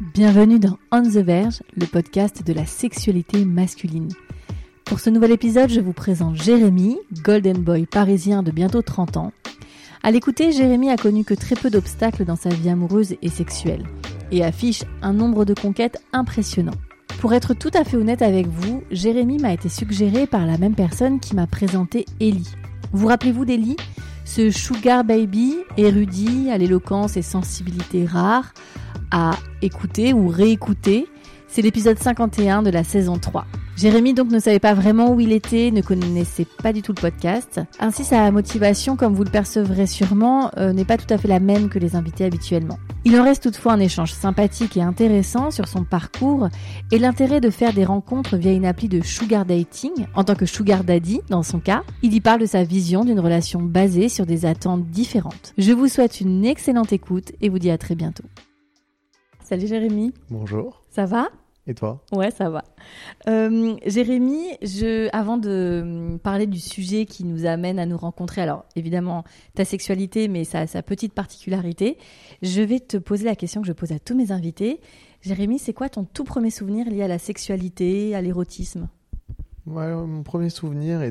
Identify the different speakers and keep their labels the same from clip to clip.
Speaker 1: Bienvenue dans On the Verge, le podcast de la sexualité masculine. Pour ce nouvel épisode, je vous présente Jérémy, Golden Boy parisien de bientôt 30 ans. À l'écouter, Jérémy a connu que très peu d'obstacles dans sa vie amoureuse et sexuelle et affiche un nombre de conquêtes impressionnant. Pour être tout à fait honnête avec vous, Jérémy m'a été suggéré par la même personne qui m'a présenté Ellie. Vous rappelez-vous d'Ellie Ce sugar baby, érudit, à l'éloquence et sensibilité rares, à écouter ou réécouter, c'est l'épisode 51 de la saison 3. Jérémy donc ne savait pas vraiment où il était, ne connaissait pas du tout le podcast. Ainsi sa motivation, comme vous le percevrez sûrement, euh, n'est pas tout à fait la même que les invités habituellement. Il en reste toutefois un échange sympathique et intéressant sur son parcours et l'intérêt de faire des rencontres via une appli de sugar dating en tant que sugar daddy dans son cas. Il y parle de sa vision d'une relation basée sur des attentes différentes. Je vous souhaite une excellente écoute et vous dis à très bientôt. Salut Jérémy.
Speaker 2: Bonjour.
Speaker 1: Ça va?
Speaker 2: Et toi?
Speaker 1: Ouais, ça va. Euh, Jérémy, je, avant de parler du sujet qui nous amène à nous rencontrer, alors évidemment ta sexualité, mais sa, sa petite particularité, je vais te poser la question que je pose à tous mes invités. Jérémy, c'est quoi ton tout premier souvenir lié à la sexualité, à l'érotisme?
Speaker 2: Ouais, mon premier souvenir est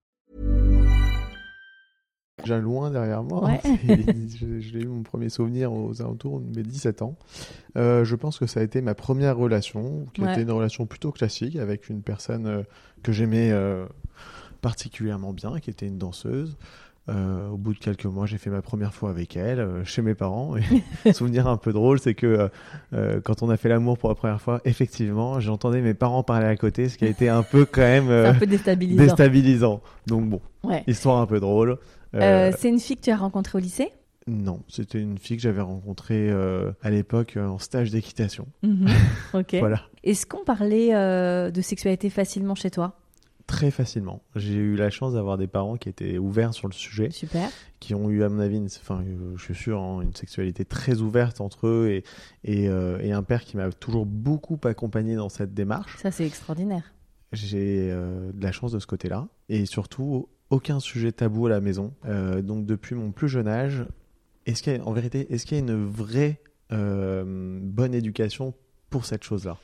Speaker 2: Déjà loin derrière moi.
Speaker 1: Ouais.
Speaker 2: je je l'ai eu mon premier souvenir aux alentours de mes 17 ans. Euh, je pense que ça a été ma première relation, qui
Speaker 1: Ouais.
Speaker 2: était une relation plutôt classique avec une personne euh, que j'aimais euh, particulièrement bien, qui était une danseuse. Euh, au bout de quelques mois, j'ai fait ma première fois avec elle, euh, chez mes parents. Et souvenir un peu drôle, c'est que euh, quand on a fait l'amour pour la première fois, effectivement, j'entendais mes parents parler à côté, ce qui a été un peu quand même
Speaker 1: un peu déstabilisant.
Speaker 2: déstabilisant. Donc bon,
Speaker 1: Ouais.
Speaker 2: histoire un peu drôle.
Speaker 1: C'est une fille que tu as rencontrée au lycée?
Speaker 2: Non, c'était une fille que j'avais rencontrée euh, à l'époque euh, en stage d'équitation.
Speaker 1: Mhm. Ok.
Speaker 2: Voilà,
Speaker 1: Est-ce qu'on parlait euh, de sexualité facilement chez toi?
Speaker 2: Très facilement. J'ai eu la chance d'avoir des parents qui étaient ouverts sur le sujet,
Speaker 1: Super.
Speaker 2: qui ont eu, à mon avis, une, enfin, euh, je suis sûr, hein, une sexualité très ouverte entre eux et, et, euh, et un père qui m'a toujours beaucoup accompagné dans cette démarche.
Speaker 1: Ça, c'est extraordinaire.
Speaker 2: J'ai euh, de la chance de ce côté-là. Et surtout, aucun sujet tabou à la maison. Euh, donc, depuis mon plus jeune âge, est-ce qu'il y a, en vérité, est-ce qu'il y a une vraie bonne éducation pour cette chose-là?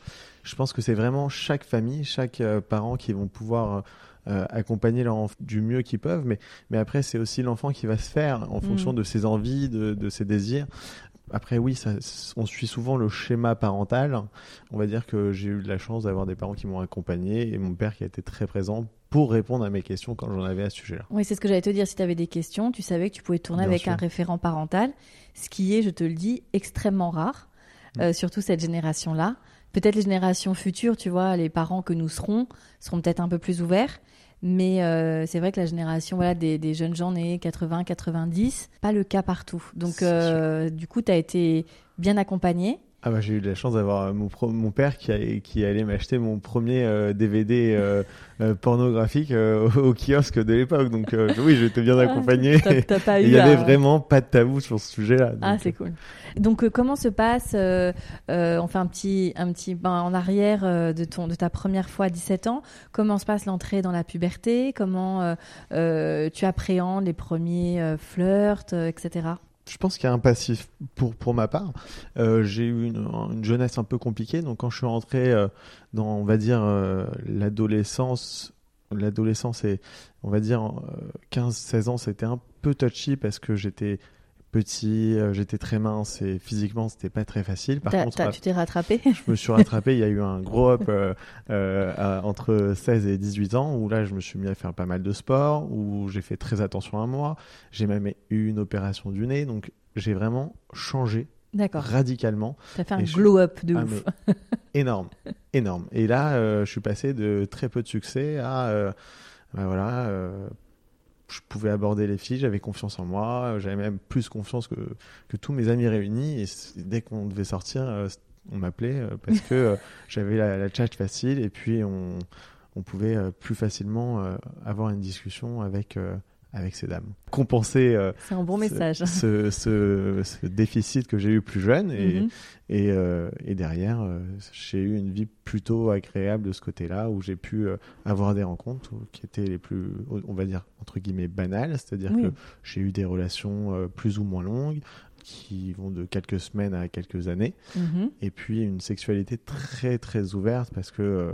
Speaker 2: Je pense que c'est vraiment chaque famille, chaque euh, parent qui vont pouvoir euh, accompagner leur enfant du mieux qu'ils peuvent. Mais, mais après, c'est aussi l'enfant qui va se faire en fonction de ses envies, de, de ses désirs. Après, oui, ça, on suit souvent le schéma parental. On va dire que j'ai eu de la chance d'avoir des parents qui m'ont accompagné et mon père qui a été très présent pour répondre à mes questions quand j'en avais à ce sujet-là.
Speaker 1: Oui, c'est ce que j'allais te dire. Si tu avais des questions, tu savais que tu pouvais tourner
Speaker 2: Bien
Speaker 1: avec
Speaker 2: sûr.
Speaker 1: un référent parental, ce qui est, je te le dis, extrêmement rare,
Speaker 2: Mm.
Speaker 1: euh, surtout cette génération-là. Peut-être les générations futures, tu vois, les parents que nous serons, seront peut-être un peu plus ouverts. Mais euh, c'est vrai que la génération voilà, des, des jeunes gens nés 80, 90, pas le cas partout. Donc, euh, du coup, tu as été bien accompagné.
Speaker 2: Ah bah, j'ai eu de la chance d'avoir mon, pro- mon père qui, a- qui allait m'acheter mon premier euh, DVD euh, euh, pornographique euh, au, kiosque de l'époque. Donc euh, oui, j'étais bien accompagné.
Speaker 1: T'as- t'as pas
Speaker 2: Et
Speaker 1: eu
Speaker 2: Il y avait vraiment pas de tabou sur ce sujet-là.
Speaker 1: Ah, c'est cool. Donc, euh, comment se passe euh, euh, On fait un petit, un petit bain en arrière euh, de ton, de ta première fois à 17 ans? Comment se passe l'entrée dans la puberté? Comment euh, euh, tu appréhendes les premiers euh, flirts, euh, etc.
Speaker 2: Je pense qu'il y a un passif pour, pour ma part. Euh, j'ai eu une, une jeunesse un peu compliquée, donc quand je suis rentré euh, dans, on va dire, euh, l'adolescence, l'adolescence et, on va dire, euh, 15-16 ans, c'était un peu touchy parce que j'étais petit, euh, j'étais très mince et physiquement, c'était pas très facile. Par contre,
Speaker 1: tu t'es rattrapé
Speaker 2: je me suis rattrapé, il y a eu un gros up euh, euh, à- entre 16 et 18 ans où là je me suis mis à faire pas mal de sport, où j'ai fait très attention à moi, j'ai même eu une opération du nez, donc j'ai vraiment changé radicalement,
Speaker 1: T'as fait un
Speaker 2: je-
Speaker 1: glow-up de
Speaker 2: Ah,
Speaker 1: ouf.
Speaker 2: énorme, énorme. Et là euh, je suis passé de très peu de succès à euh, ben voilà, euh, je pouvais aborder les filles, j'avais confiance en moi, j'avais même plus confiance que, que tous mes amis réunis. Et dès qu'on devait sortir, euh, on m'appelait euh, parce que euh, j'avais la, la chat facile et puis on, on pouvait plus facilement avoir une discussion avec, avec ces dames. Compenser euh,
Speaker 1: c'est un bon message.
Speaker 2: Ce, ce, ce, déficit que j'ai eu plus jeune et, et, euh, et, derrière, euh, j'ai eu une vie plutôt agréable de ce côté-là où j'ai pu avoir des rencontres qui étaient les plus, on va dire, entre guillemets, banales, c'est-à-dire que j'ai eu des relations plus ou moins longues qui vont de quelques semaines à quelques années, mm-hmm. et puis une sexualité très très ouverte parce que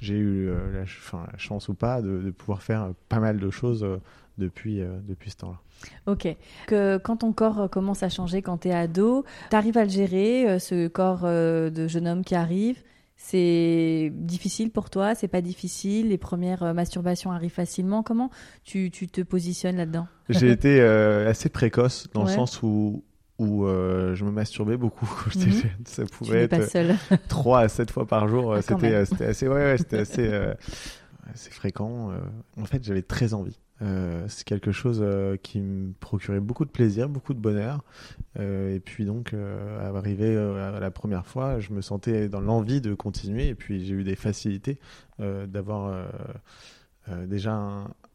Speaker 2: j'ai eu la, la, chance ou pas de, de, pouvoir faire pas mal de choses depuis, euh, depuis ce temps-là.
Speaker 1: Ok. Que quand ton corps euh, commence à changer, quand tu es ado, tu arrives à le gérer, euh, ce corps de jeune homme qui arrive? C'est difficile pour toi, c'est pas difficile, les premières masturbations arrivent facilement? Comment tu, tu te positionnes là-dedans?
Speaker 2: J'ai été assez précoce dans le sens où, où je me masturbais beaucoup quand j'étais mhm. jeune. Ça pouvait être
Speaker 1: pas seul.
Speaker 2: 3 à 7 fois par jour. Ah, c'était assez, ouais, ouais, assez, assez fréquent. En fait, j'avais très envie. Euh, c'est quelque chose euh, qui me procurait beaucoup de plaisir, beaucoup de bonheur. Euh, et puis donc, arrivé à la première fois, je me sentais dans l'envie de continuer. Et puis j'ai eu des facilités d'avoir déjà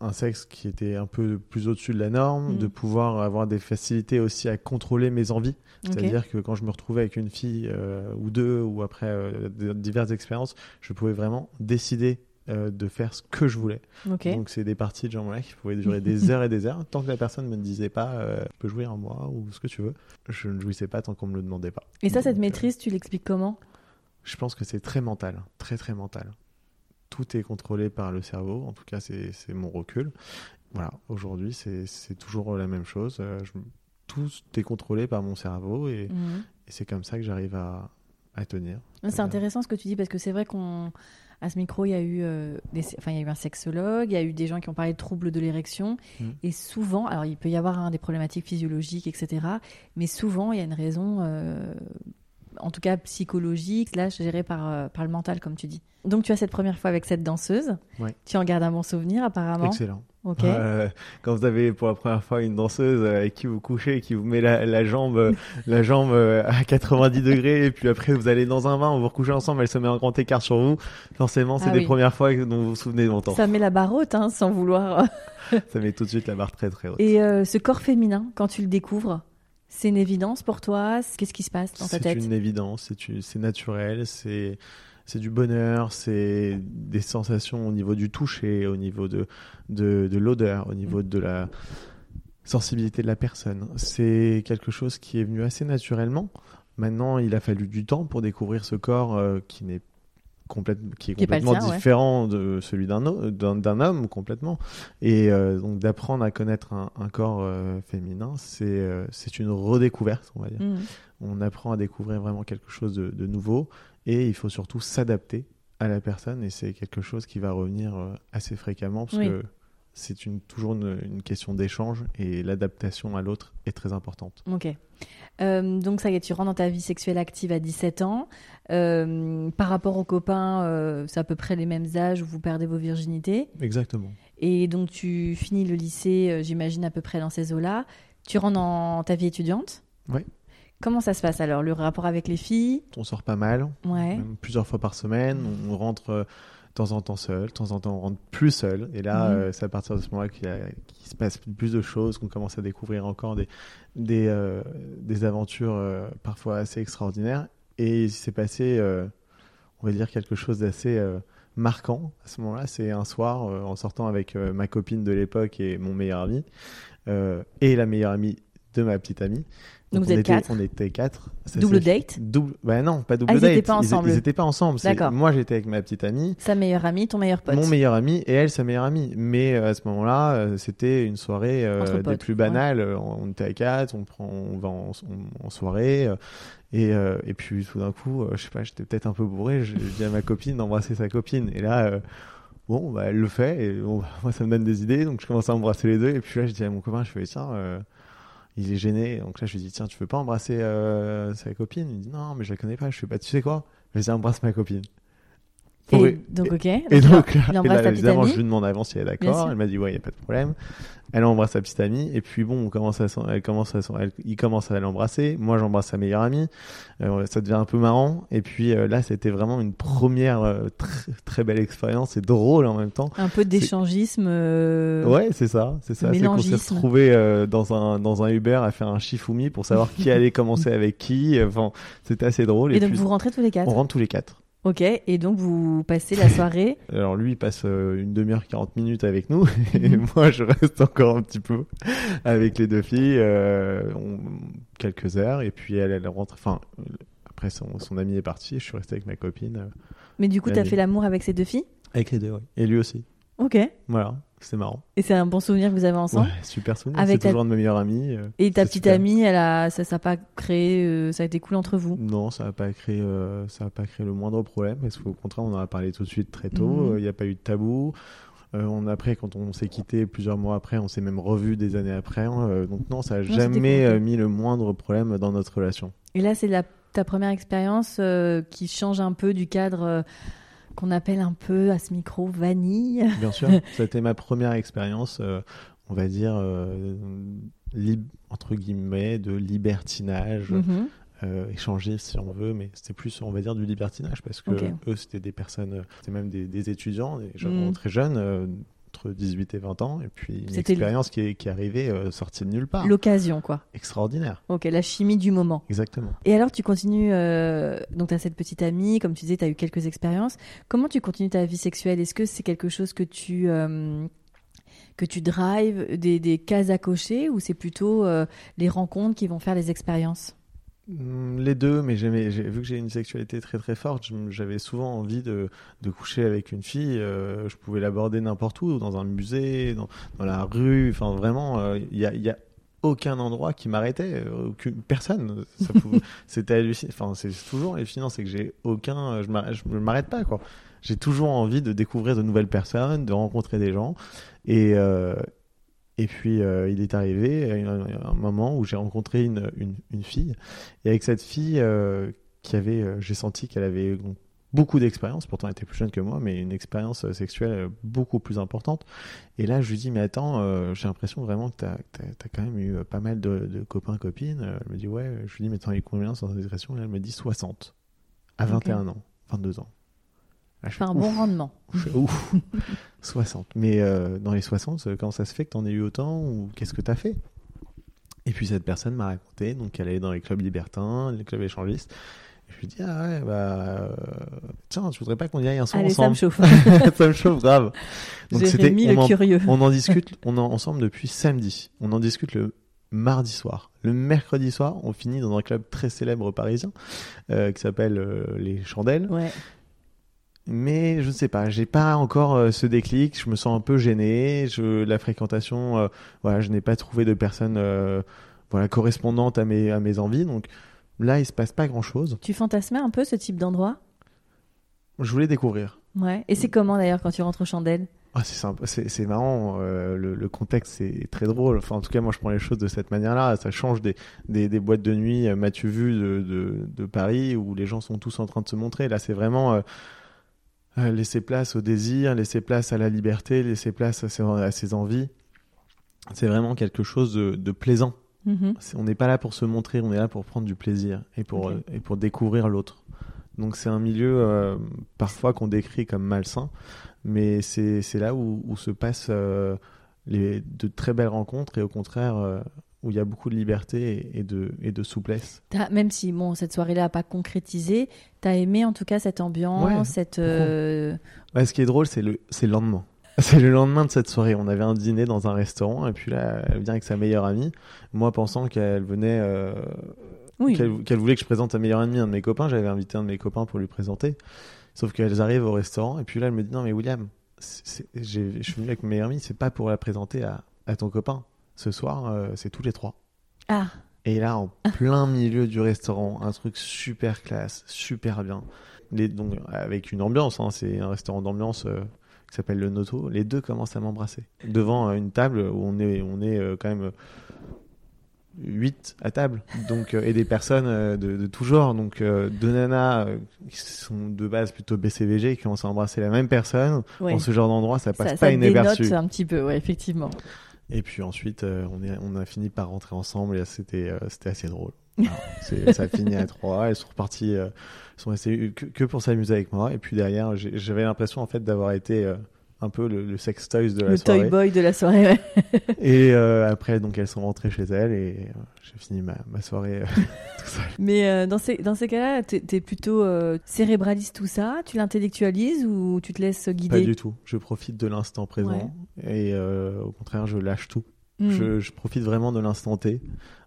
Speaker 2: un, sexe qui était un peu plus au-dessus de la norme, mm. de pouvoir avoir des facilités aussi à contrôler mes envies. C'est-à-dire que quand je me retrouvais avec une fille ou deux, ou après diverses expériences, je pouvais vraiment décider euh, de faire ce que je voulais. Donc c'est des parties de genre là qui pouvaient durer des heures et des heures tant que la personne ne me disait pas euh, peux jouir en moi ou ce que tu veux. Je ne jouissais pas tant qu'on me le demandait pas.
Speaker 1: Et ça, cette euh, maîtrise, tu l'expliques comment?
Speaker 2: Je pense que c'est très mental, très très mental. Tout est contrôlé par le cerveau, en tout cas c'est mon recul. Voilà, aujourd'hui c'est toujours la même chose. tout est contrôlé par mon cerveau et, mhm. et c'est comme ça que j'arrive à, à tenir.
Speaker 1: C'est intéressant ce que tu dis parce que c'est vrai qu'on à ce micro, il y a eu, euh, enfin, il y a eu un sexologue, il y a eu des gens qui ont parlé de troubles de l'érection. Mmh. Et souvent, alors il peut y avoir hein, des problématiques physiologiques, etc. Mais souvent, il y a une raison, euh, en tout cas psychologique, là, gérée par, euh, par le mental, comme tu dis. Donc, tu as cette première fois avec cette danseuse. Tu en gardes un bon souvenir, apparemment.
Speaker 2: Excellent. Quand vous avez pour la première fois une danseuse avec qui vous couchez, qui vous met la, jambe, la jambe à 90 degrés, et puis après vous allez dans un bain, vous vous recouchez ensemble, elle se met en grand écart sur vous. Forcément, c'est ah des premières fois dont vous vous souvenez longtemps.
Speaker 1: Ça met la barre haute, hein, sans vouloir.
Speaker 2: Ça met tout de suite la barre très très haute.
Speaker 1: Et euh, ce corps féminin, quand tu le découvres, c'est une évidence pour toi? Qu'est-ce qui se passe dans ta tête?
Speaker 2: C'est une évidence, c'est naturel, c'est c'est du bonheur, c'est des sensations au niveau du toucher, au niveau de, de, l'odeur, au niveau de la sensibilité de la personne. C'est quelque chose qui est venu assez naturellement. Maintenant, il a fallu du temps pour découvrir ce corps euh, qui n'est qui est complètement différent de celui d'un homme complètement et euh, donc d'apprendre à connaître un, corps euh, féminin c'est c'est une redécouverte on va dire mmh. on apprend à découvrir vraiment quelque chose de, de nouveau et il faut surtout s'adapter à la personne et c'est quelque chose qui va revenir euh, assez fréquemment parce que c'est une, toujours une, question d'échange et l'adaptation à l'autre est très importante.
Speaker 1: Ok. Euh, donc ça y est, tu rentres dans ta vie sexuelle active à 17 ans. Euh, par rapport aux copains, c'est à peu près les mêmes âges où vous perdez vos virginités.
Speaker 2: Exactement.
Speaker 1: Et donc tu finis le lycée, j'imagine, à peu près dans ces eaux-là. Tu rentres dans ta vie étudiante?
Speaker 2: Oui.
Speaker 1: Comment ça se passe alors, le rapport avec les filles?
Speaker 2: On sort pas mal, plusieurs fois par semaine. On rentre euh, de temps en temps seul, de temps en temps on rentre plus seul. Et là, mhm. euh, c'est à partir de ce moment-là qu'il se passe plus de choses, qu'on commence à découvrir encore des, des, euh, des aventures parfois assez extraordinaires. Et il s'est passé, on va dire, quelque chose d'assez marquant à ce moment-là. C'est un soir, en sortant avec ma copine de l'époque et mon meilleur ami, et la meilleure amie de ma petite amie.
Speaker 1: Donc, vous êtes
Speaker 2: était,
Speaker 1: quatre
Speaker 2: On était quatre.
Speaker 1: double date
Speaker 2: double... Bah non, pas double
Speaker 1: ah,
Speaker 2: date. Ils
Speaker 1: n'étaient pas ensemble.
Speaker 2: Ils, n'étaient pas ensemble. Moi, j'étais avec ma petite amie.
Speaker 1: Sa meilleure amie, ton meilleur pote.
Speaker 2: Mon meilleur ami et elle, sa meilleure amie. Mais euh, à ce moment-là, euh, c'était une soirée euh, des plus banales. On était à quatre, on, prend, on va en, soirée. et, et puis tout d'un coup, je sais pas, j'étais peut-être un peu bourré. Je, dis à ma copine d'embrasser sa copine. Et là, bon, bah, elle le fait. Et bon, moi, ça me donne des idées. Donc je commence à embrasser les deux. Et puis là, je dis à mon copain, je fais tiens il est gêné. Donc là, je lui dis, tiens, tu veux pas embrasser euh, sa copine? Il me dit, non, mais je la connais pas. Je pas, bah, tu sais quoi? Vas-y, embrasse ma copine.
Speaker 1: Et donc, ok.
Speaker 2: Et donc,
Speaker 1: il
Speaker 2: et
Speaker 1: embrasse
Speaker 2: là,
Speaker 1: petite
Speaker 2: évidemment, je lui demande avant si elle est d'accord. Elle m'a dit ouais, il y a pas de problème. Elle embrasse sa petite amie et puis bon, on commence à, s'en- elle commence à, s'en- elle- il commence à l'embrasser. Moi, j'embrasse sa meilleure amie. Euh, ça devient un peu marrant. Et puis euh, là, c'était vraiment une première euh, très, très belle expérience et drôle en même temps.
Speaker 1: Un peu d'échangisme.
Speaker 2: Ouais, c'est ça, c'est ça. C'est qu'on s'est euh, dans un dans un Uber à faire un shifumi pour savoir qui allait commencer avec qui. Enfin, c'était assez drôle.
Speaker 1: Et, donc,
Speaker 2: puis,
Speaker 1: vous rentrez tous les quatre.
Speaker 2: on rentre tous les quatre.
Speaker 1: Ok. Et donc, vous passez la soirée.
Speaker 2: Alors lui, il passe euh, une demi-heure, 40 minutes avec nous, et
Speaker 1: Mhm.
Speaker 2: moi, je reste encore un petit peu avec les deux filles, euh, on- quelques heures, et puis elle, elle rentre. Enfin, après son, son ami est parti, je suis resté avec ma copine, euh,
Speaker 1: Mais du coup, t'as fait l'amour avec ces deux filles?
Speaker 2: Avec les deux, ouais. et lui aussi.
Speaker 1: Ok.
Speaker 2: Voilà, c'est marrant.
Speaker 1: Et c'est un bon souvenir que vous avez ensemble
Speaker 2: Ouais, super souvenir.
Speaker 1: Avec
Speaker 2: C'est
Speaker 1: ta-
Speaker 2: toujours un de mes meilleurs amis. euh,
Speaker 1: Et ta petite
Speaker 2: super.
Speaker 1: amie, elle a, ça n'a pas créé, euh, ça a été cool entre vous.
Speaker 2: Non, ça n'a pas créé, euh, ça a pas créé le moindre problème parce qu'au contraire, on en a parlé tout de suite très tôt.
Speaker 1: Mhm.
Speaker 2: Il n'y a pas eu de tabou. On après, quand on s'est quitté plusieurs mois après, on s'est même revu des années après. hein, donc non, ça n'a jamais mis le moindre problème dans notre relation.
Speaker 1: Et là, c'est la, ta première expérience qui change un peu du cadre qu'on appelle un peu à ce micro vanille.
Speaker 2: Bien sûr, ça a été ma première expérience, euh, on va dire euh, lib- entre guillemets, de libertinage.
Speaker 1: Mhm.
Speaker 2: euh, échanger si on veut, mais c'était plus, on va dire, du libertinage parce que eux, c'était des personnes, c'était même des, des étudiants, des gens
Speaker 1: Mm.
Speaker 2: très jeunes, euh, entre 18 et 20 ans, et puis une
Speaker 1: le-
Speaker 2: expérience qui est, qui est arrivée euh, sortie de nulle part.
Speaker 1: L'occasion, quoi.
Speaker 2: Extraordinaire,
Speaker 1: Ok, la chimie du moment.
Speaker 2: exactement.
Speaker 1: Et alors, tu continues, euh, donc tu as cette petite amie, comme tu disais, tu as eu quelques expériences. Comment tu continues ta vie sexuelle? Est-ce que c'est quelque chose que tu, euh, que tu drives, des, des cases à cocher, ou c'est plutôt les rencontres qui vont faire les expériences?
Speaker 2: Les deux, mais j'aimais, vu que j'ai une sexualité très très forte, j'avais souvent envie de, de coucher avec une fille. euh, je pouvais l'aborder n'importe où, dans un musée, dans, dans la rue. Enfin, vraiment, euh, il y a, y a aucun endroit qui m'arrêtait, euh, aucune personne. C'était hallucinant. Enfin, c'est toujours hallucinant, c'est que j'ai aucun, je m'arrête- pas quoi. J'ai toujours envie de découvrir de nouvelles personnes, de rencontrer des gens, et euh, et puis euh, il est arrivé un, un moment où j'ai rencontré une, une, une fille, et avec cette fille euh, qui avait, euh, j'ai senti qu'elle avait donc, beaucoup d'expérience, pourtant elle était plus jeune que moi, mais une expérience euh, sexuelle euh, beaucoup plus importante. Et là, je lui dis, mais attends, euh, j'ai l'impression vraiment que tu as, quand même eu euh, pas mal de, de copains, copines. Euh, Elle me dit, ouais, je lui dis, mais t'en as eu combien sans indiscrétion Et elle me dit 60, à
Speaker 1: Ok.
Speaker 2: 21 ans, 22 ans. Là, je fais,
Speaker 1: Enfin, un
Speaker 2: ouf.
Speaker 1: bon rendement.
Speaker 2: Je ouf 60. Mais euh, dans les 60, euh, comment ça se fait que t'en aies eu autant ou qu'est-ce que t'as fait? Et puis cette personne m'a raconté donc qu'elle allait dans les clubs libertins, les clubs échangistes. Et je lui dis ah ouais bah euh, tiens tu voudrais pas qu'on y aille un soir
Speaker 1: Allez, ça me
Speaker 2: ensemble
Speaker 1: chauffe.
Speaker 2: ça me chauffe grave. Donc
Speaker 1: Jérémy
Speaker 2: on
Speaker 1: le
Speaker 2: en-
Speaker 1: curieux.
Speaker 2: on en discute on en ensemble depuis samedi. On en discute le mardi soir. Le mercredi soir, on finit dans un club très célèbre parisien euh, qui s'appelle euh, les Chandelles.
Speaker 1: Ouais.
Speaker 2: Mais je sais pas, j'ai pas encore euh, ce déclic. Je me sens un peu gêné. Je, la fréquentation, euh, voilà, je n'ai pas trouvé de personne, euh, voilà, correspondante à mes à mes envies. Donc là, il se passe pas grand chose.
Speaker 1: Tu fantasmais un peu ce type d'endroit?
Speaker 2: Je voulais découvrir.
Speaker 1: Ouais. Et c'est comment d'ailleurs quand tu rentres aux chandelles?
Speaker 2: Ah, c'est sympa, c'est marrant. euh, le, le contexte c'est très drôle. Enfin, en tout cas, moi, je prends les choses de cette manière-là. Ça change des, des, des boîtes de nuit, m'as-tu vu de, de, de Paris où les gens sont tous en train de se montrer. Là, c'est vraiment euh, euh, laisser place au désir, laisser place à la liberté, laisser place à ses, à ses envies. C'est vraiment quelque chose de, de plaisant.
Speaker 1: Mhm.
Speaker 2: C'est- On n'est pas là pour se montrer, on est là pour prendre du plaisir et pour, euh, et pour découvrir l'autre. Donc c'est un milieu euh, parfois qu'on décrit comme malsain, mais c'est c'est là où, où se passent euh, les, de très belles rencontres et au contraire où il y a beaucoup de liberté et, de, et de souplesse.
Speaker 1: Même si bon, cette soirée-là n'a pas concrétisé, t'as aimé en tout cas cette ambiance,
Speaker 2: Ouais,
Speaker 1: cette. euh,
Speaker 2: Ouais, ce qui est drôle, c'est le, le lendemain. C'est le lendemain de cette soirée. On avait un dîner dans un restaurant et puis là, elle vient avec sa meilleure amie. Moi, pensant qu'elle venait, euh,
Speaker 1: Oui.
Speaker 2: qu'elle voulait que je présente sa meilleure amie, un de mes copains. J'avais invité un de mes copains pour lui présenter. Sauf qu'elles arrivent au restaurant et puis là, elle me dit non mais William, je suis venu avec ma meilleure amie, c'est pas pour la présenter à, à ton copain. Ce soir, euh, c'est tous les trois.
Speaker 1: Ah,
Speaker 2: Et là, en plein milieu du restaurant, un truc super classe, super bien. Les, donc, avec une ambiance, hein, c'est un restaurant d'ambiance euh, qui s'appelle le Noto. Les deux commencent à m'embrasser. Devant euh, une table où on est, on est euh, quand même 8 à table, donc euh, et des personnes euh, de, de tout genre, donc euh, deux nanas qui sont de base plutôt BCVG qui ont embrasser la même personne.
Speaker 1: Ouais.
Speaker 2: Dans ce genre d'endroit, ça passe
Speaker 1: ça,
Speaker 2: pas
Speaker 1: ça
Speaker 2: inaperçu.
Speaker 1: dénote un petit peu, ouais, effectivement.
Speaker 2: Et puis ensuite, euh, on, est, on a fini par rentrer ensemble et c'était euh, c'était assez drôle. Ça a fini à trois. Elles sont reparties, euh, elles sont restées que, que pour s'amuser avec moi. Et puis derrière, j'avais l'impression en fait d'avoir été euh, un peu le, le sex toys de la
Speaker 1: Le
Speaker 2: soirée.
Speaker 1: toy boy de la soirée, ouais.
Speaker 2: Et euh, après, donc elles sont rentrées chez elles et euh, j'ai fini ma, ma soirée. euh, tout seul.
Speaker 1: Mais dans ces, dans ces cas-là, t'es es plutôt cérébraliste tout ça, tu l'intellectualises ou tu te laisses
Speaker 2: Pas
Speaker 1: guider
Speaker 2: du tout. Je profite de l'instant présent et au contraire, je lâche tout.
Speaker 1: Hmm.
Speaker 2: Je, je profite vraiment de l'instant T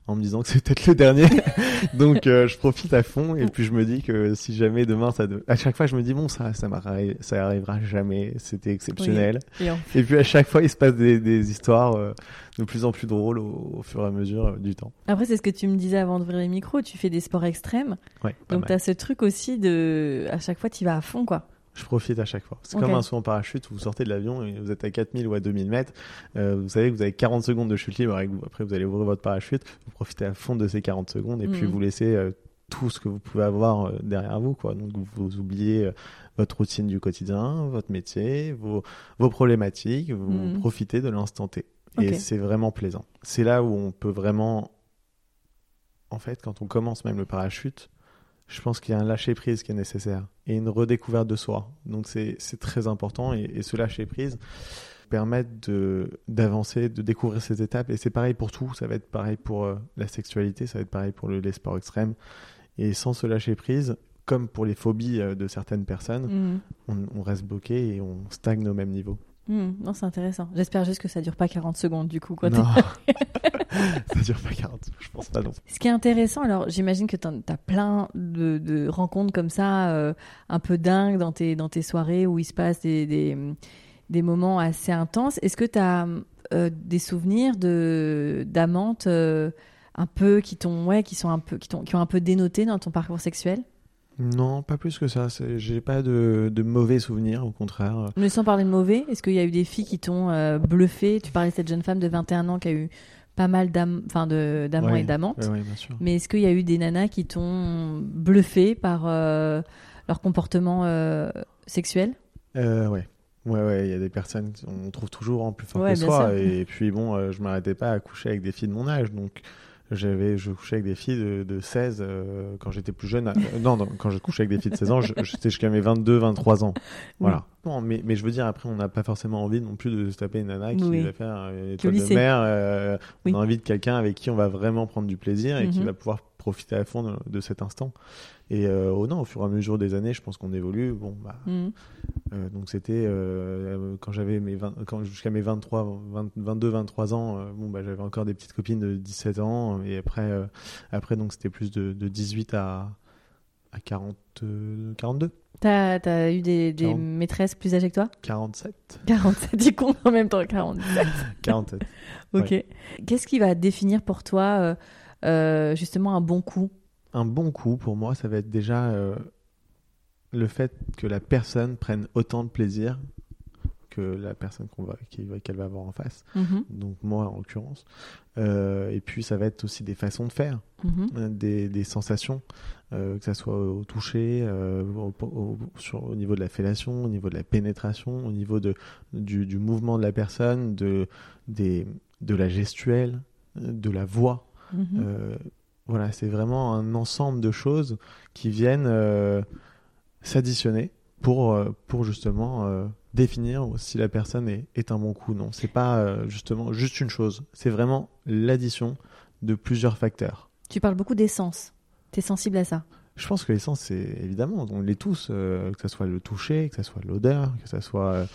Speaker 2: en me disant que c'est peut-être le dernier. Donc euh, je profite à fond et puis je me dis que si jamais demain ça de... à chaque fois je me dis bon ça ça m'arrive ça arrivera jamais, c'était exceptionnel.
Speaker 1: Et en-
Speaker 2: Et puis à chaque fois il se passe des, des histoires euh, de plus en plus drôles au, au fur et à mesure euh, du temps.
Speaker 1: Après, c'est ce que tu me disais avant d'ouvrir les micros, tu fais des sports extrêmes.
Speaker 2: Ouais.
Speaker 1: Donc tu as ce truc aussi de. À chaque fois, tu vas à fond, quoi.
Speaker 2: Je profite à chaque fois. C'est comme un saut en parachute où vous sortez de l'avion et vous êtes à 4000 ou à 2000 mètres. Euh, vous savez que vous avez 40 secondes de chute libre et que vous- après vous allez ouvrir votre parachute. Vous profitez à fond de ces 40 secondes et puis
Speaker 1: Mhm.
Speaker 2: vous laissez euh, tout ce que vous pouvez avoir euh, derrière vous. Quoi. Donc vous, oubliez votre routine du quotidien, votre métier, vos, vos problématiques. Vous
Speaker 1: Mhm.
Speaker 2: profitez de l'instant T. Et c'est vraiment plaisant. C'est là où on peut vraiment... En fait, quand on commence même le parachute, je pense qu'il y a un lâcher prise qui est nécessaire et une redécouverte de soi. Donc c'est très important et, et ce lâcher prise permet de d'avancer, de découvrir ces étapes et c'est pareil pour tout. Ça va être pareil pour euh, la sexualité, ça va être pareil pour le, les sports extrêmes. Et sans ce lâcher prise, comme pour les phobies euh, de certaines personnes, on, on reste bloqué et on stagne au même niveau.
Speaker 1: Hmm. Non, c'est intéressant. J'espère juste que ça dure pas 40 secondes, du coup. Quand
Speaker 2: non, ça dure pas 40. Je pense pas non.
Speaker 1: Ce qui est intéressant, alors j'imagine que tu as plein de, de rencontres comme ça, euh, un peu dingues dans tes, dans tes soirées où il se passe des, des, des moments assez intenses. Est-ce que tu as des souvenirs de d'amantes euh, un peu qui t'ont ouais, qui sont un peu qui, qui ont un peu dénoté dans ton parcours sexuel?
Speaker 2: Non, pas plus que ça. J'ai pas de, de mauvais souvenirs, au contraire.
Speaker 1: Mais sans parler de mauvais, est-ce qu'il y a eu des filles qui t'ont euh, bluffé? Tu parlais de cette jeune femme de 21 ans qui a eu pas mal d'amants
Speaker 2: Ouais.
Speaker 1: et d'amantes.
Speaker 2: Ouais, ouais.
Speaker 1: Mais est-ce qu'il y a eu des nanas qui t'ont bluffé par euh, leur comportement euh, sexuel?
Speaker 2: Euh, ouais. Ouais, ouais, il y a des personnes, on trouve toujours en plus fort que soi. Et puis bon, je m'arrêtais pas à coucher avec des filles de mon âge. Donc j'avais, je couchais avec des filles de, de 16 euh, quand j'étais plus jeune. Euh, non, non, quand je couchais avec des filles de 16 ans, j'étais jusqu'à mes 22, 23 ans. Voilà. Non, mais, mais je veux dire, après, on n'a pas forcément envie non plus de se taper une nana qui
Speaker 1: Oui.
Speaker 2: va faire une étoile de mer. euh,
Speaker 1: Oui.
Speaker 2: On a envie de quelqu'un avec qui on va vraiment prendre du plaisir et qui
Speaker 1: Mhm.
Speaker 2: va pouvoir profiter à fond de, de cet instant. Et euh, oh non, au fur et à mesure des années, je pense qu'on évolue. Bon, bah, euh, donc c'était euh, quand j'avais mes 20 quand jusqu'à mes 23 20 22 23 ans bon bah j'avais encore des petites copines de 17 ans et après après donc c'était plus de, de 18 à à 40 euh, 42
Speaker 1: T'as as eu des, des
Speaker 2: Quarante.
Speaker 1: maîtresses plus âgées que toi?
Speaker 2: 47
Speaker 1: 47, du comptes en même temps 47.
Speaker 2: 47
Speaker 1: Ok. Qu'est-ce qui va définir pour toi euh, euh, justement un bon coup.
Speaker 2: Un bon coup pour moi ça va être déjà euh, le fait que la personne prenne autant de plaisir que la personne qu'on va qu'elle va avoir en face.
Speaker 1: Mhm,
Speaker 2: donc moi en l'occurrence. Euh, et puis ça va être aussi des façons de faire.
Speaker 1: Mhm.
Speaker 2: des, des sensations, euh, que ça soit au toucher, euh, au, au- sur- au niveau de la fellation, au niveau de la pénétration, au niveau de, du, du mouvement de la personne, de, des, de la gestuelle, de la voix.
Speaker 1: Mhm.
Speaker 2: Euh, voilà, c'est vraiment un ensemble de choses qui viennent euh, s'additionner pour, euh, pour justement euh, définir si la personne est, est un bon coup. Non, c'est pas justement juste une chose, c'est vraiment l'addition de plusieurs facteurs.
Speaker 1: Tu parles beaucoup d'essence. T'es sensible à ça
Speaker 2: Je pense que l'essence, c'est évidemment, on l'est tous, euh, que ce soit le toucher, que ce soit l'odeur, que ce soit.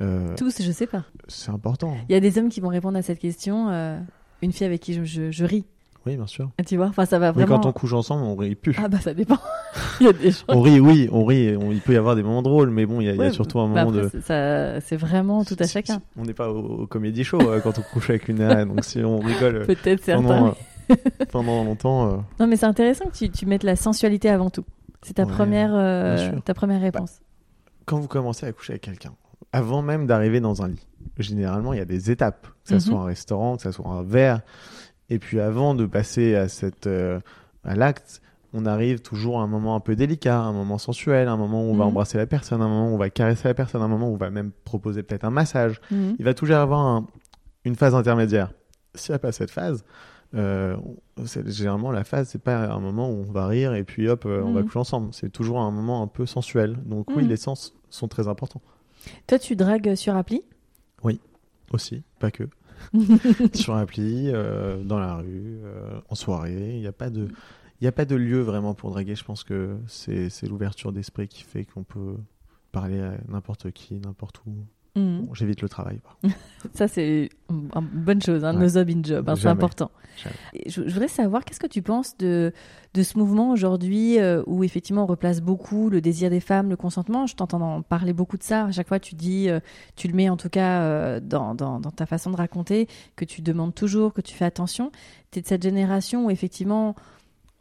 Speaker 2: euh,
Speaker 1: Tous, je sais pas.
Speaker 2: c'est important.
Speaker 1: Il y a des hommes qui vont répondre à cette question. euh, une fille avec qui je, je- je ris.
Speaker 2: Oui, bien sûr.
Speaker 1: Tu vois Enfin, ça va
Speaker 2: Mais
Speaker 1: vraiment.
Speaker 2: quand on couche ensemble, on rit plus.
Speaker 1: Ah bah ça dépend. il y a des gens.
Speaker 2: On rit, oui, on rit. on- il peut y avoir des moments drôles, mais bon, il y a, il y a
Speaker 1: Ouais,
Speaker 2: surtout un
Speaker 1: bah
Speaker 2: moment
Speaker 1: après,
Speaker 2: de.
Speaker 1: c'est- ça- C'est vraiment tout à chacun.
Speaker 2: On n'est pas au, au comédie show euh, quand on couche avec une nana, donc si on rigole euh,
Speaker 1: Peut-être certains.
Speaker 2: pendant, euh, pendant longtemps. euh,
Speaker 1: Non, mais c'est intéressant que tu, tu mettes la sensualité avant tout. C'est ta
Speaker 2: Ouais,
Speaker 1: première.
Speaker 2: Bah,
Speaker 1: ta première réponse.
Speaker 2: quand vous commencez à coucher avec quelqu'un, avant même d'arriver dans un lit, généralement, il y a des étapes, que ce
Speaker 1: Mhm.
Speaker 2: soit un restaurant, que ce soit un verre. Et puis avant de passer à cette euh, à l'acte, on arrive toujours à un moment un peu délicat, un moment sensuel, un moment où on va
Speaker 1: Mhm.
Speaker 2: embrasser la personne, un moment où on va caresser la personne, un moment où on va même proposer peut-être un massage.
Speaker 1: Mhm.
Speaker 2: Il va toujours avoir un- une phase intermédiaire. S'il n'y a pas cette phase, euh, généralement la phase c'est pas un moment où on va rire et puis hop euh, on va
Speaker 1: Mhm.
Speaker 2: coucher ensemble. C'est toujours un moment un peu sensuel. Donc oui, les sens sont très importants
Speaker 1: Toi, tu dragues sur appli?
Speaker 2: Aussi, pas que. Sur appli, euh, dans la rue, euh, en soirée, il n'y a pas de il n'y a pas de lieu vraiment pour draguer. Je pense que c'est l'ouverture d'esprit qui fait qu'on peut parler à n'importe qui, n'importe où. Bon, J'évite le travail.
Speaker 1: Ça, c'est une bonne chose, hein,
Speaker 2: Ouais.
Speaker 1: no job in job, hein, c'est
Speaker 2: Jamais.
Speaker 1: important. Je, je voudrais savoir, qu'est-ce que tu penses de, de ce mouvement aujourd'hui euh, où effectivement on replace beaucoup le désir des femmes, le consentement? Je t'entends en parler beaucoup de ça. À chaque fois, tu dis, euh, tu le mets en tout cas euh, dans, dans, dans ta façon de raconter, que tu demandes toujours, que tu fais attention. Tu es de cette génération où effectivement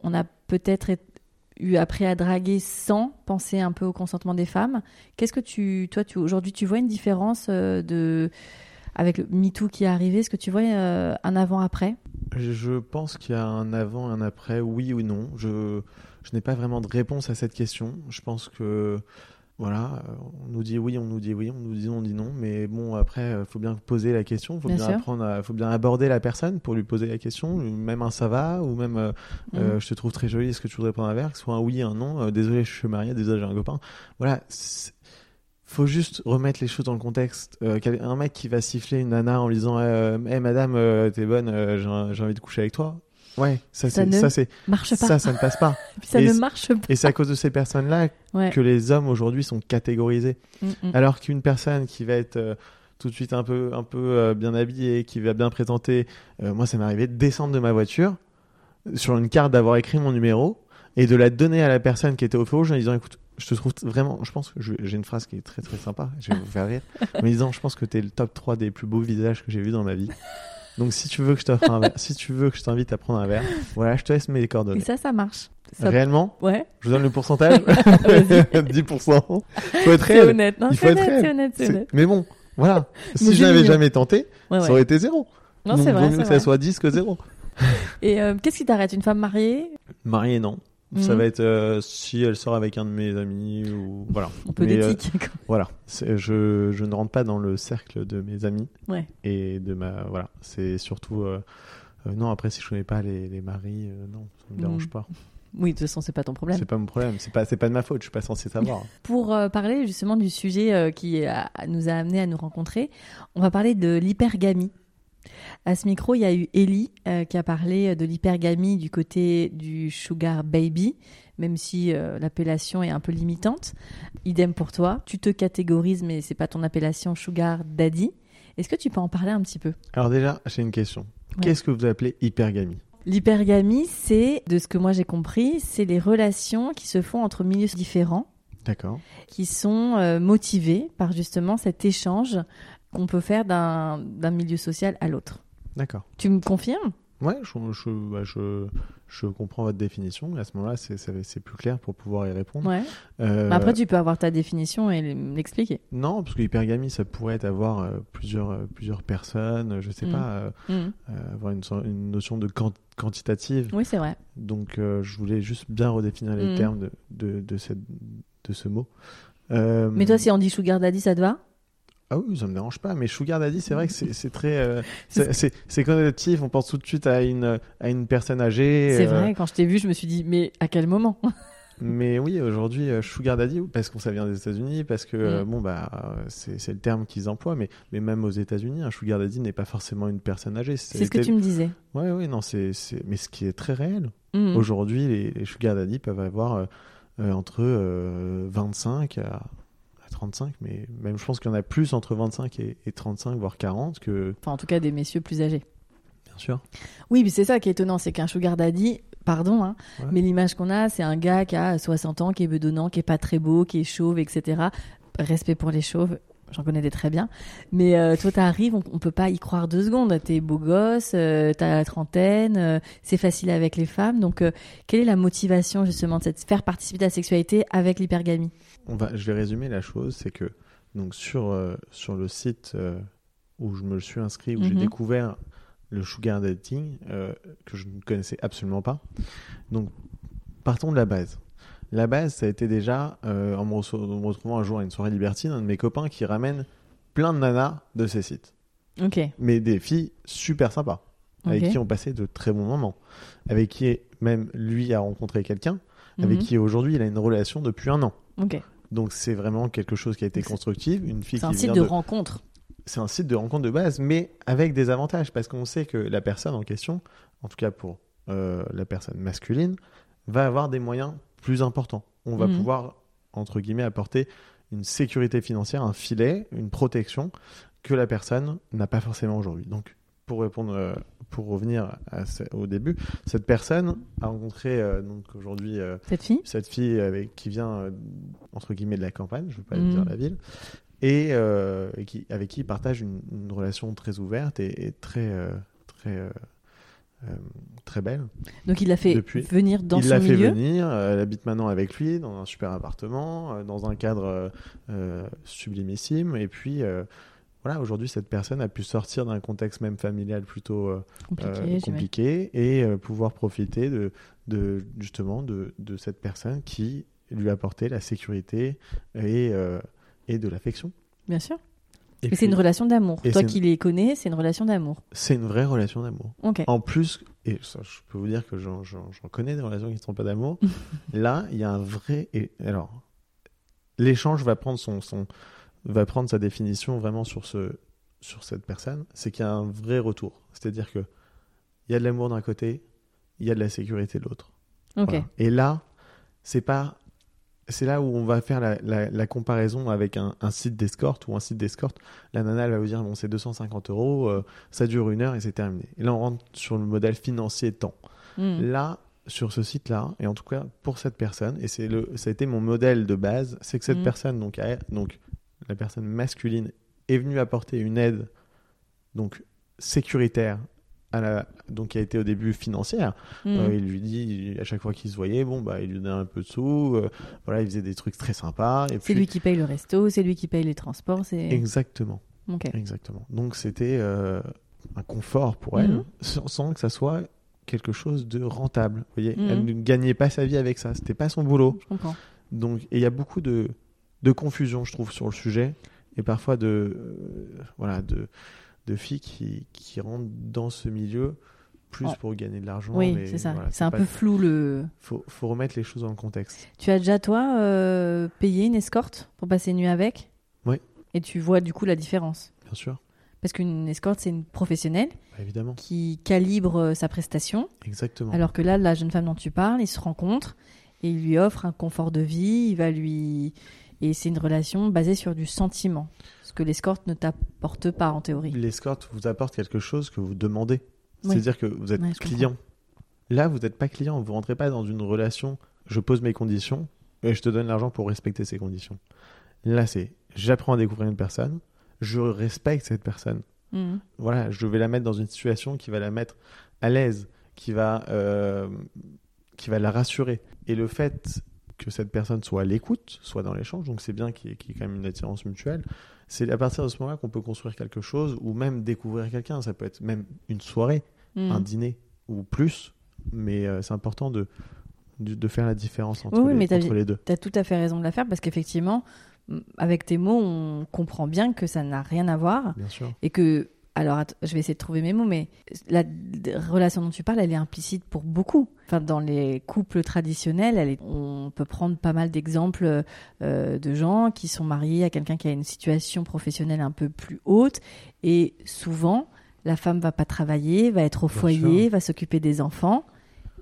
Speaker 1: on a peut-être été- eu appris à draguer sans penser un peu au consentement des femmes. Qu'est-ce que tu, toi, tu, aujourd'hui, tu vois une différence euh, de avec le MeToo qui est arrivé? Est-ce que tu vois euh, un avant-après?
Speaker 2: Je- pense qu'il y a un avant, un après, oui ou non. Je, je n'ai pas vraiment de réponse à cette question. Je pense que, voilà, euh, on nous dit oui, on nous dit oui, on nous dit non, on dit non. Mais bon, après, il faut bien poser la question, il faut
Speaker 1: Bien
Speaker 2: bien,
Speaker 1: sûr.
Speaker 2: apprendre, à- faut bien aborder la personne pour lui poser la question, même un ça va, ou même euh, euh,
Speaker 1: Mhm.
Speaker 2: je te trouve très jolie, est-ce que tu voudrais prendre un verre? Que ce soit un oui, un non, euh, désolé, je suis marié, désolé, j'ai un copain. Voilà. Faut juste remettre les choses dans le contexte. Euh, un mec qui va siffler une nana en lui disant euh, Hey, madame, euh, t'es bonne, euh, j'ai envie de coucher avec toi. Ouais, ça,
Speaker 1: ne
Speaker 2: ça,
Speaker 1: Marche pas.
Speaker 2: ça, ça ne passe pas.
Speaker 1: Puis ça
Speaker 2: Et
Speaker 1: ne marche pas.
Speaker 2: Et c'est à cause de ces personnes-là
Speaker 1: Ouais.
Speaker 2: que les hommes aujourd'hui sont catégorisés.
Speaker 1: Mm, mm.
Speaker 2: Alors qu'une personne qui va être euh, tout de suite un peu, un peu euh, bien habillée, qui va bien présenter, euh, moi ça m'est arrivé de descendre de ma voiture sur une carte d'avoir écrit mon numéro et de la donner à la personne qui était au feu rouge en disant écoute, je te trouve vraiment, je pense que j'ai une phrase qui est très très sympa, je vais vous faire rire, en me disant je pense que t'es le top 3 des plus beaux visages que j'ai vu dans ma vie. Donc si tu veux que je t'offre un verre, si tu veux que je t'invite à prendre un verre, voilà, je te laisse mes
Speaker 1: Et
Speaker 2: coordonnées.
Speaker 1: ça, ça marche. Ça-
Speaker 2: Réellement,
Speaker 1: Ouais.
Speaker 2: je vous donne le pourcentage.
Speaker 1: Vas-y.
Speaker 2: 10%. Faut être réel.
Speaker 1: honnête. Non,
Speaker 2: Il
Speaker 1: c'est
Speaker 2: faut être
Speaker 1: honnête,
Speaker 2: réel.
Speaker 1: honnête, honnête.
Speaker 2: Mais bon, voilà. Si je n'avais jamais tenté,
Speaker 1: Ouais,
Speaker 2: ça aurait été zéro.
Speaker 1: Non, c'est
Speaker 2: vaut
Speaker 1: vrai.
Speaker 2: mieux
Speaker 1: c'est
Speaker 2: que ça soit 10 que zéro.
Speaker 1: Et euh, qu'est-ce qui t'arrête? Une femme mariée?
Speaker 2: Marié, non. Ça
Speaker 1: Mhm.
Speaker 2: va être euh, si elle sort avec un de mes amis ou voilà.
Speaker 1: Un peu
Speaker 2: euh,
Speaker 1: d'éthique. quoi.
Speaker 2: voilà. Je, je ne rentre pas dans le cercle de mes amis
Speaker 1: Ouais.
Speaker 2: et de ma voilà. C'est surtout euh, euh, non. Après, si je connais pas les, les maris, euh, non, ça me dérange
Speaker 1: Mhm.
Speaker 2: pas.
Speaker 1: Oui, de toute façon, c'est pas ton problème.
Speaker 2: C'est pas mon problème. C'est pas pas de ma faute. Je suis pas censé savoir.
Speaker 1: Pour euh, parler justement du sujet euh, qui a- nous a amené à nous rencontrer, on va parler de l'hypergamie. À ce micro, il y a eu Ellie euh, qui a parlé de l'hypergamie du côté du sugar baby, même si euh, l'appellation est un peu limitante. Idem pour toi, tu te catégorises, mais c'est pas ton appellation sugar daddy. Est-ce que tu peux en parler un petit peu?
Speaker 2: Alors déjà, j'ai une question.
Speaker 1: Ouais.
Speaker 2: Qu'est-ce que vous appelez hypergamie?
Speaker 1: L'hypergamie, c'est, de ce que moi j'ai compris, c'est les relations qui se font entre milieux différents
Speaker 2: D'accord.
Speaker 1: qui sont euh, motivés par justement cet échange qu'on peut faire d'un d'un milieu social à l'autre.
Speaker 2: D'accord.
Speaker 1: Tu me confirmes?
Speaker 2: Ouais, je, je, bah, je, je comprends votre définition. À ce moment-là, c'est- c'est c'est plus clair pour pouvoir y répondre.
Speaker 1: Ouais.
Speaker 2: Euh,
Speaker 1: Mais après, tu peux avoir ta définition et l'expliquer.
Speaker 2: Non, parce que l'hypergamie, ça pourrait être avoir euh, plusieurs, euh, plusieurs personnes, je sais
Speaker 1: Mm.
Speaker 2: pas, euh, euh, avoir une, notion de quant- quantitative.
Speaker 1: Oui, c'est vrai.
Speaker 2: Donc, euh, je voulais juste bien redéfinir les
Speaker 1: Mm.
Speaker 2: termes de, de, de, cette, de ce mot. Euh,
Speaker 1: Mais toi, si on dit sugar daddy, ça te va?
Speaker 2: Ah oui, ça me dérange pas. Mais Sugar Daddy, c'est vrai que c'est c'est très. euh, c'est- connotatif. On pense tout de suite à une, à une personne âgée.
Speaker 1: C'est
Speaker 2: euh,
Speaker 1: vrai, quand je t'ai vu, je me suis dit, mais à quel moment?
Speaker 2: Mais oui, aujourd'hui, euh, Sugar Daddy, parce qu'on ça vient des États-Unis, parce que euh,
Speaker 1: Mm.
Speaker 2: bon bah euh, c'est c'est le terme qu'ils emploient, mais mais même aux États-Unis, un Sugar Daddy n'est pas forcément une personne âgée.
Speaker 1: C'est ce que tu me disais.
Speaker 2: Ouais, ouais, non, c'est c'est mais ce qui est très réel.
Speaker 1: Mhm.
Speaker 2: Aujourd'hui, les, les Sugar Daddy peuvent avoir euh, euh, entre euh, 25 à, à 35, mais même je pense qu'il y en a plus entre 25 et, et 35, voire 40 que
Speaker 1: Enfin, en tout cas, des messieurs plus âgés.
Speaker 2: bien sûr.
Speaker 1: Oui, mais c'est ça qui est étonnant, c'est qu'un sugar daddy, pardon, hein,
Speaker 2: Ouais.
Speaker 1: mais l'image qu'on a, c'est un gars qui a 60 ans, qui est bedonnant, qui est pas très beau, qui est chauve, etc. Respect pour les chauves, j'en connais des très bien. Mais euh, toi, t'arrives, on, on peut pas y croire deux secondes. T'es beau gosse, euh, t'as la trentaine, euh, c'est facile avec les femmes. Donc, euh, quelle est la motivation justement de cette, faire participer de la sexualité avec l'hypergamie?
Speaker 2: On va, je vais résumer la chose, c'est que donc sur, euh, sur le site où je me suis inscrit, où j'ai
Speaker 1: Mhm.
Speaker 2: découvert le sugar dating, que je ne connaissais absolument pas. Donc, partons de la base. La base, ça a été déjà, euh, en me retrouvant un jour à une soirée libertine, un de mes copains qui ramène plein de nanas de ces sites.
Speaker 1: Ok.
Speaker 2: Mais des filles super sympas, avec qui on passait de très bons moments. Avec qui, même lui, a rencontré quelqu'un, avec
Speaker 1: Mhm.
Speaker 2: qui aujourd'hui il a une relation depuis un an.
Speaker 1: Ok.
Speaker 2: Donc c'est vraiment quelque chose qui a été constructif. Une fille
Speaker 1: C'est un site de rencontre.
Speaker 2: c'est un site de rencontre de base, mais avec des avantages, parce qu'on sait que la personne en question, en tout cas pour euh, la personne masculine, va avoir des moyens plus importants. On va
Speaker 1: Mhm.
Speaker 2: pouvoir, entre guillemets, apporter une sécurité financière, un filet, une protection que la personne n'a pas forcément aujourd'hui. Donc, pour répondre, euh, pour revenir à ce- au début, cette personne a rencontré euh, donc aujourd'hui euh,
Speaker 1: Cette fille
Speaker 2: cette fille avec, qui vient euh, entre guillemets de la campagne, je ne veux pas
Speaker 1: Mhm.
Speaker 2: dire la ville, et, et qui, avec qui il partage une, une relation très ouverte et, et très très euh, très belle.
Speaker 1: Donc il l'a fait
Speaker 2: Depuis-
Speaker 1: venir dans
Speaker 2: il
Speaker 1: son
Speaker 2: l'a fait
Speaker 1: milieu.
Speaker 2: venir, euh, elle habite maintenant avec lui dans un super appartement, euh, dans un cadre sublimissime, et puis voilà, aujourd'hui cette personne a pu sortir d'un contexte même familial plutôt
Speaker 1: Compliqué,
Speaker 2: et pouvoir profiter de, de justement de, de cette personne qui lui apportait la sécurité et, et de l'affection.
Speaker 1: Bien sûr.
Speaker 2: Et puis,
Speaker 1: c'est une relation d'amour. Toi qui les connais, c'est une relation d'amour.
Speaker 2: c'est une vraie relation d'amour. En plus, et ça, je peux vous dire que j'en connais des relations qui ne sont pas d'amour. Là, il y a un vrai. Et alors, l'échange va prendre son, son va prendre sa définition vraiment sur ce sur cette personne. C'est qu'il y a un vrai retour. C'est-à-dire que il y a de l'amour d'un côté, il y a de la sécurité de l'autre.
Speaker 1: Ok.
Speaker 2: Voilà. Et là, c'est pas. C'est là où on va faire la, la- la comparaison avec un, un site d'escorte ou un site d'escorte. La nana, elle va vous dire bon, c'est 250 euros, euh, ça dure une heure et c'est terminé. Et là, on rentre sur le modèle financier temps.
Speaker 1: Hmm.
Speaker 2: Là, sur ce site-là, et en tout cas pour cette personne, et c'est le, ça a été mon modèle de base, c'est que cette
Speaker 1: Mhm.
Speaker 2: personne, donc, a- donc la personne masculine, est venue apporter une aide donc sécuritaire à la, donc qui a été au début financière.
Speaker 1: Hmm.
Speaker 2: Euh, il lui dit à chaque fois qu'il se voyait, bon bah il lui donnait un peu de sous, euh, voilà, il faisait des trucs très sympas. Et
Speaker 1: C'est
Speaker 2: puis
Speaker 1: lui qui paye le resto, c'est lui qui paye les transports. C'est.
Speaker 2: exactement, exactement. Donc c'était euh, un confort pour elle,
Speaker 1: Mhm.
Speaker 2: sans, sans que ça soit quelque chose de rentable. Vous voyez,
Speaker 1: Mhm.
Speaker 2: elle ne gagnait pas sa vie avec ça, c'était pas son boulot.
Speaker 1: Je comprends.
Speaker 2: Donc et il y a beaucoup de de confusion, je trouve, sur le sujet, et parfois de voilà de de filles qui qui rentrent dans ce milieu plus
Speaker 1: Oh.
Speaker 2: pour gagner de l'argent.
Speaker 1: Oui, c'est ça.
Speaker 2: voilà,
Speaker 1: c'est un
Speaker 2: pas-
Speaker 1: peu flou le.
Speaker 2: Faut, faut remettre les choses dans le contexte.
Speaker 1: Tu as déjà toi euh, payé une escorte pour passer une nuit avec?
Speaker 2: Oui.
Speaker 1: Et tu vois du coup la différence?
Speaker 2: Bien sûr,
Speaker 1: Parce qu'une escorte, c'est une professionnelle
Speaker 2: Bah, évidemment.
Speaker 1: qui calibre euh, sa prestation.
Speaker 2: Exactement.
Speaker 1: Alors que là, la jeune femme dont tu parles, ils se rencontrent et il lui offre un confort de vie. Il va lui. Et c'est une relation basée sur du sentiment. Ce que l'escorte ne t'apporte pas en théorie.
Speaker 2: L'escorte vous apporte quelque chose que vous demandez.
Speaker 1: Oui.
Speaker 2: C'est-à-dire que vous êtes
Speaker 1: Ouais,
Speaker 2: client. Là, vous n'êtes pas client. Vous rentrez pas dans une relation. Je pose mes conditions et je te donne l'argent pour respecter ces conditions. Là, c'est j'apprends à découvrir une personne. Je respecte cette personne.
Speaker 1: Mhm.
Speaker 2: Voilà, je vais la mettre dans une situation qui va la mettre à l'aise, qui va, euh, qui va la rassurer. Et le fait que cette personne soit à l'écoute, soit dans l'échange, donc c'est bien qu'il y, ait- qu'il y ait quand même une attirance mutuelle, c'est à partir de ce moment-là qu'on peut construire quelque chose ou même découvrir quelqu'un. Ça peut être même une soirée,
Speaker 1: Mhm.
Speaker 2: un dîner ou plus, mais euh, c'est important de, de, de faire la différence entre,
Speaker 1: Oui,
Speaker 2: les,
Speaker 1: mais t'as-
Speaker 2: entre les deux.
Speaker 1: Tu as tout à fait raison de la faire parce qu'effectivement, avec tes mots, on comprend bien que ça n'a rien à voir
Speaker 2: Bien sûr.
Speaker 1: et que. Alors, je vais essayer de trouver mes mots, mais la relation dont tu parles, elle est implicite pour beaucoup. Enfin, dans les couples traditionnels, elle est- on peut prendre pas mal d'exemples euh, de gens qui sont mariés à quelqu'un qui a une situation professionnelle un peu plus haute et souvent, la femme va pas travailler, va être au
Speaker 2: Bien
Speaker 1: foyer,
Speaker 2: sûr.
Speaker 1: va s'occuper des enfants.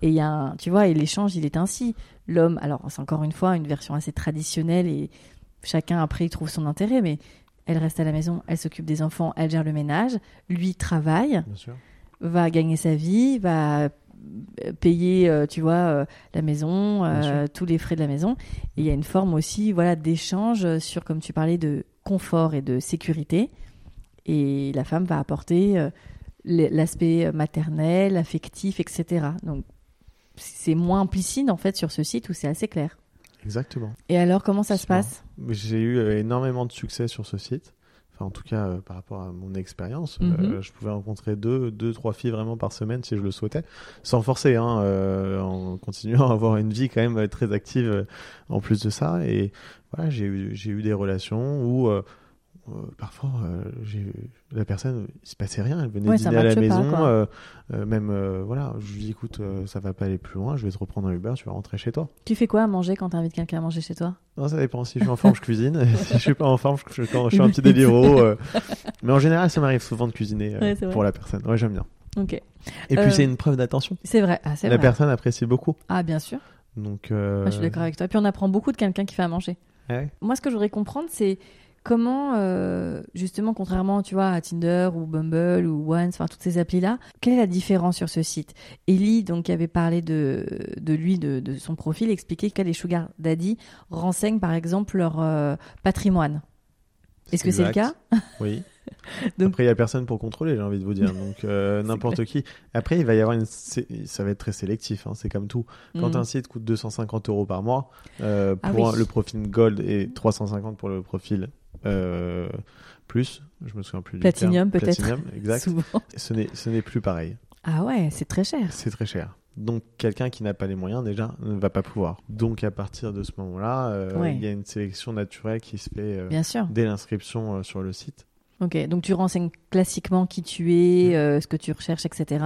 Speaker 1: Et il y a un, tu vois, et l'échange, il est ainsi. L'homme, alors c'est encore une fois une version assez traditionnelle et chacun après il trouve son intérêt, mais elle reste à la maison, elle s'occupe des enfants, elle gère le ménage, lui travaille,
Speaker 2: Bien sûr.
Speaker 1: va gagner sa vie, va euh, payer, euh, tu vois, euh, la maison, euh, tous les frais de la maison. Et il y a une forme aussi, voilà, d'échange sur, comme tu parlais, de confort et de sécurité. Et la femme va apporter l'aspect maternel, affectif, etc. Donc c'est moins implicite en fait sur ce site où c'est assez clair.
Speaker 2: Exactement.
Speaker 1: Et alors comment ça se passe?
Speaker 2: J'ai eu euh, énormément de succès sur ce site. enfin en tout cas euh, par rapport à mon expérience,
Speaker 1: Mhm.
Speaker 2: euh, je pouvais rencontrer deux, deux, trois filles vraiment par semaine si je le souhaitais, sans forcer, hein, euh, en continuant à avoir une vie quand même très active en plus de ça. Et voilà, j'ai eu, j'ai eu des relations où parfois euh, la personne il se passait rien elle venait
Speaker 1: Ouais,
Speaker 2: dîner à la
Speaker 1: pas,
Speaker 2: maison euh, euh, même euh, voilà je lui dis écoute euh, ça va pas aller plus loin je vais te reprendre un Uber tu vas rentrer chez toi
Speaker 1: Tu fais quoi à manger quand t'invites quelqu'un à manger chez toi?
Speaker 2: Non, ça dépend. Si je suis en forme, je cuisine. si je suis pas en forme, je, je, quand je fais un petit déliro. euh. Mais en général, ça m'arrive souvent de cuisiner euh,
Speaker 1: Ouais,
Speaker 2: pour la personne. Ouais, j'aime bien.
Speaker 1: Ok.
Speaker 2: Et puis,
Speaker 1: Euh,
Speaker 2: c'est une preuve d'attention.
Speaker 1: C'est vrai. Ah,
Speaker 2: La
Speaker 1: vrai.
Speaker 2: personne apprécie beaucoup.
Speaker 1: Ah, bien sûr.
Speaker 2: Donc, euh...
Speaker 1: Ah, je suis d'accord avec toi. Et puis on apprend beaucoup de quelqu'un qui fait à manger.
Speaker 2: ouais.
Speaker 1: Moi, ce que je voudrais comprendre, c'est comment, euh, justement, contrairement, tu vois, à Tinder ou Bumble ou Once, enfin toutes ces applis-là, quelle est la différence sur ce site? Ellie, donc, qui avait parlé de, de lui, de, de son profil, expliquait que les sugar daddy renseignent, par exemple, leur euh, patrimoine. Est-ce que c'est le cas?
Speaker 2: Oui.
Speaker 1: Donc-
Speaker 2: Après, il y a personne pour contrôler, j'ai envie de vous dire. Donc, euh, n'importe qui. Après, il va y avoir une. Ça va être très sélectif. hein, C'est comme tout. Quand
Speaker 1: Mm.
Speaker 2: un site coûte 250 euros par mois euh,
Speaker 1: Ah
Speaker 2: pour
Speaker 1: oui.
Speaker 2: un- le profil Gold et 350 pour le profil Plus, je me souviens plus terme.
Speaker 1: peut-être.
Speaker 2: Exact.
Speaker 1: Souvent.
Speaker 2: Ce n'est ce n'est plus pareil.
Speaker 1: Ah ouais, c'est très cher.
Speaker 2: C'est très cher. Donc quelqu'un qui n'a pas les moyens déjà ne va pas pouvoir. Donc à partir de ce moment-là, euh,
Speaker 1: Ouais.
Speaker 2: il y a une sélection naturelle qui se fait euh,
Speaker 1: Bien sûr.
Speaker 2: dès l'inscription euh, sur le site.
Speaker 1: Ok, donc tu renseignes classiquement qui tu es,
Speaker 2: Mm.
Speaker 1: euh, ce que tu recherches, etc.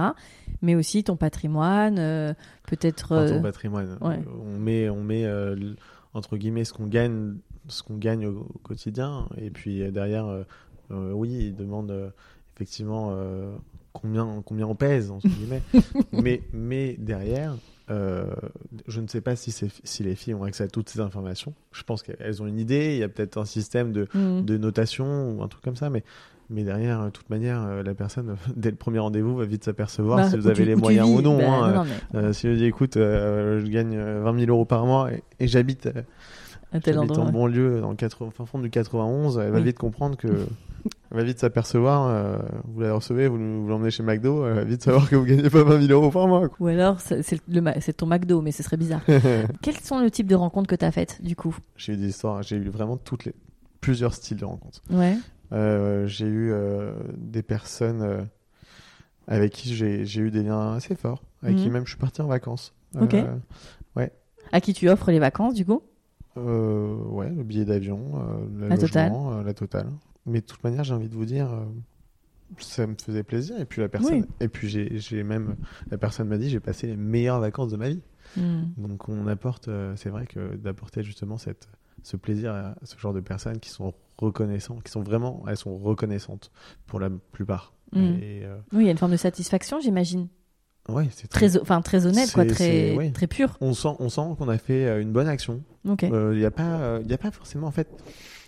Speaker 1: Mais aussi ton patrimoine, euh, peut-être.
Speaker 2: Ton
Speaker 1: euh,
Speaker 2: patrimoine,
Speaker 1: ouais.
Speaker 2: on met, on met euh, entre guillemets ce qu'on gagne, ce qu'on gagne au, au quotidien, et puis euh, derrière, euh, euh, oui, il demande euh, effectivement combien, combien on pèse entre guillemets, mais, mais derrière. euh, je ne sais pas si, si les filles ont accès à toutes ces informations. Je pense qu'elles ont une idée. Il y a peut-être un système de,
Speaker 1: mm.
Speaker 2: de notation ou un truc comme ça, mais, mais derrière, de toute manière, la personne, dès le premier rendez-vous, va vite s'apercevoir
Speaker 1: Bah,
Speaker 2: si vous avez
Speaker 1: tu-
Speaker 2: les moyens
Speaker 1: vis.
Speaker 2: ou non.
Speaker 1: Bah,
Speaker 2: hein.
Speaker 1: non, mais
Speaker 2: Euh, si je dis, écoute, euh, je gagne euh, 20 000 euros par mois et, et j'habite
Speaker 1: à tel endroit.
Speaker 2: en banlieue, dans le 80, fin fond du 91, elle va
Speaker 1: Oui.
Speaker 2: vite comprendre que. Elle va vite s'apercevoir, euh, vous la recevez, vous, vous l'emmenez chez McDo, elle va vite savoir que vous gagnez pas 20 000 euros par mois. quoi.
Speaker 1: Ou alors, c'est ton McDo, mais ce serait bizarre. Quels sont le type de rencontres que tu as faites, du coup?
Speaker 2: J'ai eu des histoires, j'ai eu vraiment toutes les, plusieurs styles de rencontres.
Speaker 1: Ouais.
Speaker 2: Euh, j'ai eu euh, des personnes avec qui j'ai j'ai eu des liens assez forts, avec qui
Speaker 1: Mhm.
Speaker 2: même je suis parti en vacances.
Speaker 1: Ok.
Speaker 2: Euh,
Speaker 1: À qui tu offres les vacances, du coup?
Speaker 2: Euh, ouais, le billet d'avion, euh,
Speaker 1: La totale.
Speaker 2: euh, la totale. Mais de toute manière, j'ai envie de vous dire, euh, ça me faisait plaisir. Et puis la personne,
Speaker 1: Oui.
Speaker 2: et puis j'ai, j'ai même, la personne m'a dit, j'ai passé les meilleures vacances de ma vie.
Speaker 1: Mm.
Speaker 2: Donc on apporte, c'est vrai que d'apporter justement cette, ce plaisir à ce genre de personnes qui sont reconnaissantes, qui sont vraiment, elles sont reconnaissantes pour la plupart.
Speaker 1: Mm.
Speaker 2: Et euh,
Speaker 1: Oui, il y a une forme de satisfaction, j'imagine.
Speaker 2: Ouais, c'est très.
Speaker 1: Très, enfin, très honnête, quoi, très, très pur.
Speaker 2: On sent, on sent qu'on a fait euh, une bonne action. Il n'y a, pas- il y a pas forcément, en fait,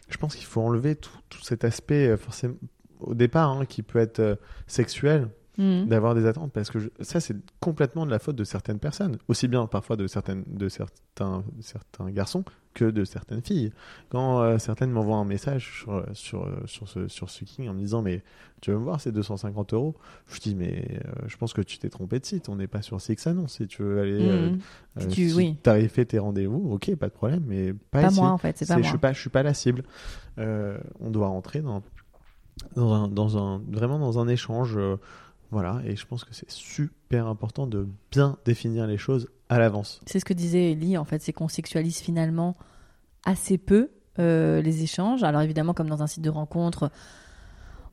Speaker 2: je pense qu'il faut enlever tout, tout cet aspect, euh, forcément, au départ, hein, qui peut être euh, sexuel,
Speaker 1: Mm.
Speaker 2: d'avoir des attentes, parce que je- ça, c'est complètement de la faute de certaines personnes, aussi bien parfois de, certaines, de certains, certains garçons que de certaines filles. Quand euh, certaines m'envoient un message sur, sur, euh, sur, ce, sur ce King en me disant Mais tu veux me voir, c'est 250 euros Je dis Mais euh, je pense que tu t'es trompé de site, on n'est pas sur Six Annonce. Si tu veux aller. euh,
Speaker 1: Mm.
Speaker 2: euh,
Speaker 1: Si tu-
Speaker 2: si
Speaker 1: oui.
Speaker 2: tes rendez-vous, ok, pas de problème, mais pas,
Speaker 1: Pas
Speaker 2: ici.
Speaker 1: moi, en fait, c'est pas moi.
Speaker 2: Je suis pas, je suis pas la cible. Euh, on doit rentrer dans, dans, un, dans un, vraiment dans un échange. Voilà, et je pense que c'est super important de bien définir les choses à l'avance.
Speaker 1: C'est ce que disait Ellie, en fait, c'est qu'on sexualise finalement assez peu euh, les échanges. Alors évidemment, comme dans un site de rencontre,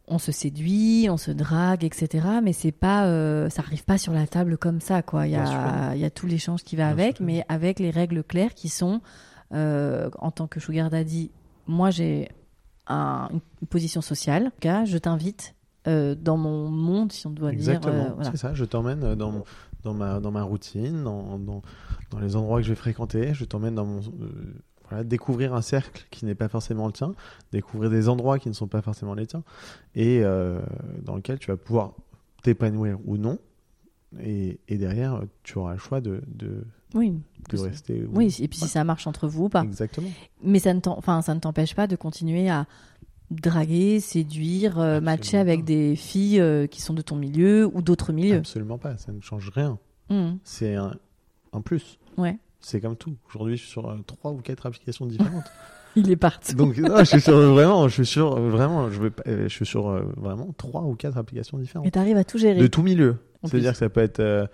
Speaker 1: on se séduit, on se drague, etc. Mais c'est pas, euh, ça arrive pas sur la table comme ça, quoi. Il y a, il y a tout l'échange qui va
Speaker 2: Bien
Speaker 1: avec,
Speaker 2: sûr.
Speaker 1: mais avec les règles claires qui sont, euh, en tant que sugar daddy, moi j'ai un- une position sociale. En tout cas, je t'invite euh, dans mon monde, si on doit
Speaker 2: Exactement,
Speaker 1: dire. euh, voilà.
Speaker 2: c'est ça. Je t'emmène euh, dans, dans, ma, dans ma routine, dans, dans, dans les endroits que je vais fréquenter. Je t'emmène dans mon. euh, voilà, découvrir un cercle qui n'est pas forcément le tien, découvrir des endroits qui ne sont pas forcément les tiens, et dans lequel tu vas pouvoir t'épanouir ou non. Et, et derrière, tu auras le choix de, de,
Speaker 1: Oui.
Speaker 2: de rester. ou-
Speaker 1: Oui, et puis si ça marche entre vous ou pas.
Speaker 2: Exactement.
Speaker 1: Mais ça ne t'empêche pas de continuer à draguer, séduire, euh,
Speaker 2: Absolument
Speaker 1: matcher avec
Speaker 2: pas.
Speaker 1: des filles euh, qui sont de ton milieu ou d'autres milieux.
Speaker 2: Absolument pas. Ça ne change rien.
Speaker 1: Mhm.
Speaker 2: C'est un, un plus.
Speaker 1: Ouais.
Speaker 2: C'est comme tout. Aujourd'hui, je suis sur euh, trois ou quatre applications différentes.
Speaker 1: Il est parti.
Speaker 2: Donc, non, je suis sur vraiment, je suis sur vraiment, je, vais je suis sur euh, vraiment trois ou quatre applications différentes.
Speaker 1: Et t'arrives à tout gérer.
Speaker 2: de tout milieu. C'est-à-dire que ça peut être euh,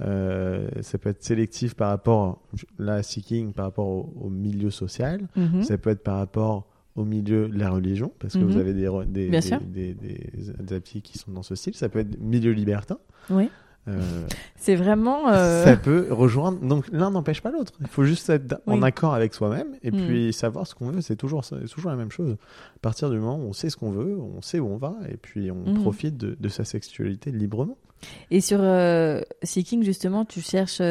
Speaker 2: euh, ça peut être sélectif par rapport là seeking par rapport au, au milieu social.
Speaker 1: Mhm.
Speaker 2: Ça peut être par rapport au milieu de la religion parce que
Speaker 1: Mhm.
Speaker 2: vous avez des, des, des, applis qui sont dans ce style. Ça peut être milieu libertin.
Speaker 1: Oui.
Speaker 2: Euh,
Speaker 1: C'est vraiment. euh,
Speaker 2: Ça peut rejoindre. Donc l'un n'empêche pas l'autre. Il faut juste être en accord avec soi-même et
Speaker 1: Mm.
Speaker 2: puis savoir ce qu'on veut. C'est toujours, toujours la même chose. À partir du moment où on sait ce qu'on veut, on sait où on va et puis on
Speaker 1: Mm.
Speaker 2: profite de, de sa sexualité librement.
Speaker 1: Et sur euh, Seeking, justement, tu cherches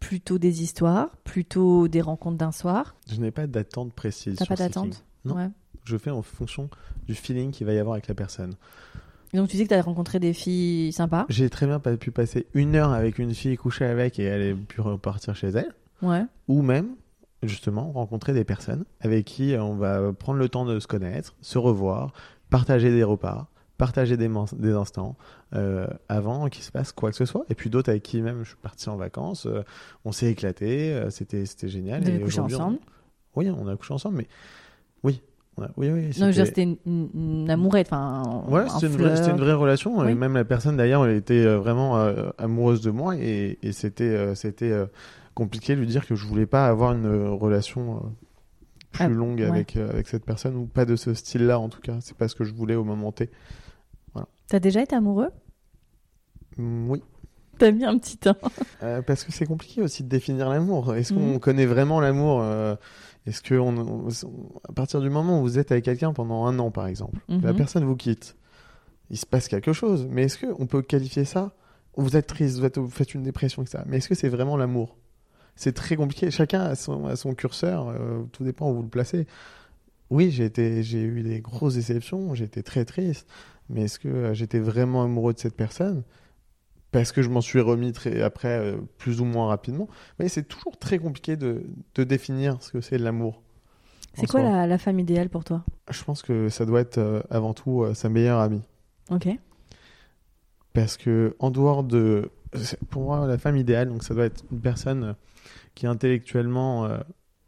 Speaker 1: plutôt des histoires, plutôt des rencontres d'un soir?
Speaker 2: Je n'ai pas d'attente précise. Sur
Speaker 1: pas d'attente?
Speaker 2: Non.
Speaker 1: Ouais.
Speaker 2: Je fais en fonction du feeling qu'il va y avoir avec la personne.
Speaker 1: Donc tu dis que tu as rencontré des filles sympas.
Speaker 2: J'ai très bien pu passer une heure avec une fille, coucher avec et elle ait pu repartir chez elle.
Speaker 1: Ouais.
Speaker 2: Ou même, justement, rencontrer des personnes avec qui on va prendre le temps de se connaître, se revoir, partager des repas, partager des, instants euh, avant qu'il se passe quoi que ce soit. Et puis d'autres avec qui même je suis parti en vacances, euh, on s'est éclaté, euh, c'était génial.
Speaker 1: Vous avez
Speaker 2: Et
Speaker 1: couché
Speaker 2: on-
Speaker 1: ensemble?
Speaker 2: Oui, on a couché ensemble, mais oui. Oui, oui, c'était-
Speaker 1: une, une- amourette, enfin.
Speaker 2: Ouais,
Speaker 1: un
Speaker 2: c'était une, vraie- c'était une vraie relation.
Speaker 1: Oui.
Speaker 2: Et même la personne d'ailleurs, était euh, vraiment euh, amoureuse de moi et, et c'était euh, c'était euh, compliqué de lui dire que je voulais pas avoir une relation plus
Speaker 1: Ah,
Speaker 2: longue
Speaker 1: ouais.
Speaker 2: avec avec cette personne ou pas de ce style-là en tout cas. C'est pas ce que je voulais au moment T.
Speaker 1: T'as déjà été amoureux?
Speaker 2: Mm, oui,
Speaker 1: T'as mis un petit temps.
Speaker 2: Parce que c'est compliqué aussi de définir l'amour. Est-ce qu'on
Speaker 1: Mhm.
Speaker 2: connaît vraiment l'amour Est-ce que on, on- à partir du moment où vous êtes avec quelqu'un pendant un an par exemple, la
Speaker 1: Mhm.
Speaker 2: personne vous quitte, il se passe quelque chose. Mais est-ce qu'on peut qualifier ça? Vous êtes triste, vous, êtes- vous faites une dépression, etc. Mais est-ce que c'est vraiment l'amour? C'est très compliqué. Chacun a son, a son curseur. euh, tout dépend où vous le placez. Oui, j'ai eu des grosses déceptions. J'ai été très triste. Mais est-ce que euh, j'étais vraiment amoureux de cette personne? Parce que je m'en suis remis très, après, euh, plus ou moins rapidement. Mais c'est toujours très compliqué de, de définir ce que c'est l'amour.
Speaker 1: C'est quoi la, la femme idéale pour toi?
Speaker 2: Je pense que ça doit être euh, avant tout euh, sa meilleure amie.
Speaker 1: Ok.
Speaker 2: Parce que en dehors de, pour moi, la femme idéale, donc ça doit être une personne qui intellectuellement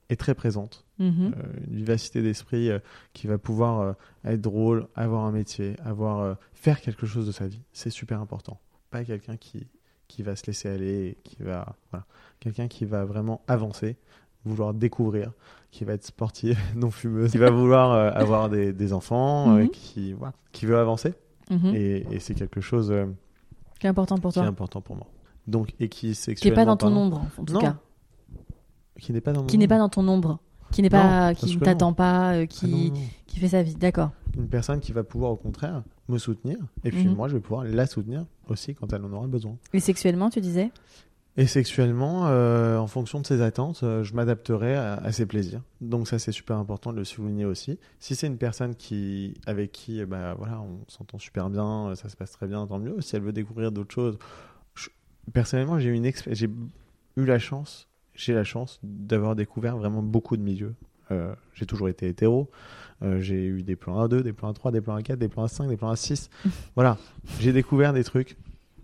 Speaker 2: est très présente,
Speaker 1: Mhm.
Speaker 2: Une vivacité d'esprit qui va pouvoir être drôle, avoir un métier, avoir faire quelque chose de sa vie. C'est super important. Pas quelqu'un qui qui va se laisser aller, qui va voilà, quelqu'un qui va vraiment avancer, vouloir découvrir, qui va être sportive, non fumeuse, qui va vouloir euh, avoir des, des enfants, euh,
Speaker 1: Mhm.
Speaker 2: qui voilà, qui veut avancer.
Speaker 1: Mhm.
Speaker 2: Et, et c'est quelque chose euh,
Speaker 1: Qui est important pour
Speaker 2: qui est
Speaker 1: toi
Speaker 2: important pour moi. Donc, et qui
Speaker 1: Qui n'est pas dans ton ombre, en tout
Speaker 2: Non.
Speaker 1: cas.
Speaker 2: Qui n'est pas dans
Speaker 1: Qui n'est pas dans ton ombre. Qui n'est pas, qui ne t'attend pas,
Speaker 2: Ah
Speaker 1: qui,
Speaker 2: non.
Speaker 1: qui fait sa vie. D'accord.
Speaker 2: Une personne qui va pouvoir au contraire me soutenir. Et puis
Speaker 1: Mhm.
Speaker 2: moi, je vais pouvoir la soutenir aussi quand elle en aura besoin.
Speaker 1: Et sexuellement, tu disais?
Speaker 2: Et sexuellement, euh, en fonction de ses attentes, euh, je m'adapterai à, à ses plaisirs. Donc ça, c'est super important de le souligner aussi. Si c'est une personne qui, avec qui, ben, voilà, on s'entend super bien, euh, ça se passe très bien, tant mieux. Si elle veut découvrir d'autres choses, je- personnellement, j'ai eu la chance, j'ai la chance d'avoir découvert vraiment beaucoup de milieux. Euh, j'ai toujours été hétéro. Euh, j'ai eu des plans 1-2, des plans 3, des plans 4, des plans 5, des plans 6. voilà, j'ai découvert des trucs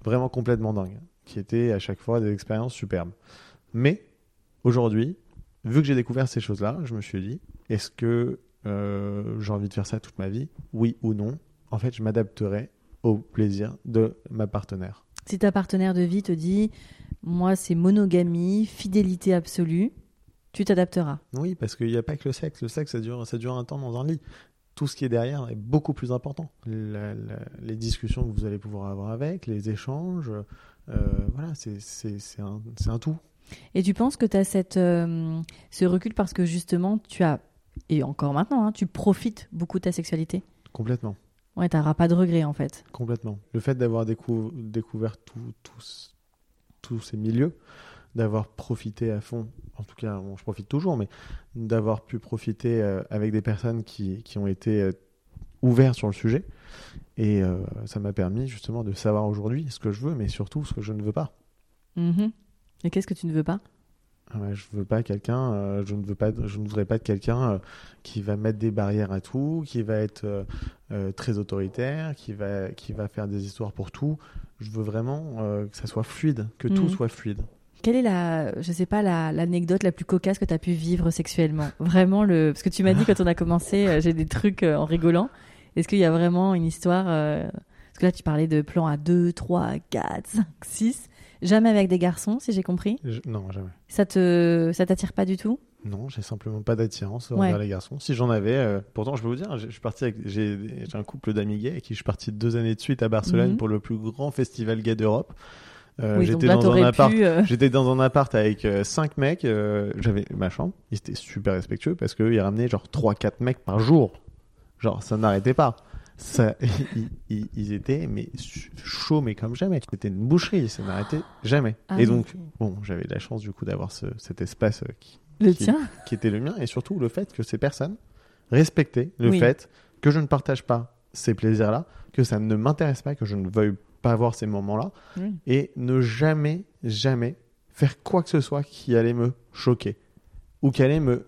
Speaker 2: vraiment complètement dingues, qui étaient à chaque fois des expériences superbes. Mais aujourd'hui, vu que j'ai découvert ces choses-là, je me suis dit, est-ce que euh, j'ai envie de faire ça toute ma vie? Oui ou non? En fait, je m'adapterai au plaisir de ma partenaire.
Speaker 1: Si ta partenaire de vie te dit, moi, c'est monogamie, fidélité absolue, tu t'adapteras.
Speaker 2: Oui, parce qu'il n'y a pas que le sexe. Le sexe, ça dure, ça dure un temps dans un lit. Tout ce qui est derrière est beaucoup plus important. La- la- les discussions que vous allez pouvoir avoir avec, les échanges, euh, voilà, c'est un, tout.
Speaker 1: Et tu penses que tu as cette, euh, ce recul parce que justement, tu as, et encore maintenant, hein, tu profites beaucoup de ta sexualité?
Speaker 2: Complètement.
Speaker 1: Ouais, t'auras pas de regrets en fait.
Speaker 2: Complètement. Le fait d'avoir décou- découvert tout- tous- tous ces milieux, d'avoir profité à fond, en tout cas, bon, je profite toujours, mais d'avoir pu profiter euh, avec des personnes qui, qui ont été euh, ouvertes sur le sujet. Et euh, ça m'a permis justement de savoir aujourd'hui ce que je veux, mais surtout ce que je ne veux pas.
Speaker 1: Mhm. Et qu'est-ce que tu ne veux pas?
Speaker 2: Ah ouais, je veux pas quelqu'un, je ne veux pas, je ne voudrais pas de quelqu'un qui va mettre des barrières à tout, qui va être très autoritaire, qui va, qui va faire des histoires pour tout. Je veux vraiment que ça soit fluide, que tout
Speaker 1: Mhm.
Speaker 2: soit fluide.
Speaker 1: Quelle est la, je sais pas, la- l'anecdote la, plus cocasse que tu as pu vivre sexuellement? Vraiment, le, parce que tu m'as dit quand on a commencé, euh, j'ai des trucs euh, en rigolant. Est-ce qu'il y a vraiment une histoire euh, Parce que là, tu parlais de plans à 2, 3, 4, 5, 6. Jamais avec des garçons, si j'ai compris?
Speaker 2: Je- Non, jamais.
Speaker 1: Ça te, ça t'attire pas du tout?
Speaker 2: Non, j'ai simplement pas d'attirance
Speaker 1: Ouais.
Speaker 2: envers les garçons. Si j'en avais, euh, pourtant, je peux vous dire, je suis parti avec, j'ai, j'ai un couple d'amis gays avec qui je suis parti deux années de suite à Barcelone
Speaker 1: Mhm.
Speaker 2: pour le plus grand festival gay d'Europe. Euh,
Speaker 1: Oui,
Speaker 2: j'étais dans un appart.
Speaker 1: euh,
Speaker 2: J'étais dans un appart avec euh, cinq mecs. euh, j'avais ma chambre. Ils étaient super respectueux parce qu'ils ramenaient genre 3-4 mecs par jour. Genre, ça n'arrêtait pas. Ça, ils, ils- ils étaient mais ch- chauds, mais comme jamais. C'était une boucherie, ça n'arrêtait jamais.
Speaker 1: Ah
Speaker 2: et
Speaker 1: oui.
Speaker 2: donc, bon, j'avais la chance du coup d'avoir ce- cet espace qui,
Speaker 1: le
Speaker 2: qui-
Speaker 1: tien
Speaker 2: qui était le mien et surtout le fait que ces personnes respectaient le
Speaker 1: Oui.
Speaker 2: fait que je ne partage pas ces plaisirs-là, que ça ne m'intéresse pas, que je ne veuille pas avoir ces moments-là et ne jamais, jamais faire quoi que ce soit qui allait me choquer ou qui allait me, euh,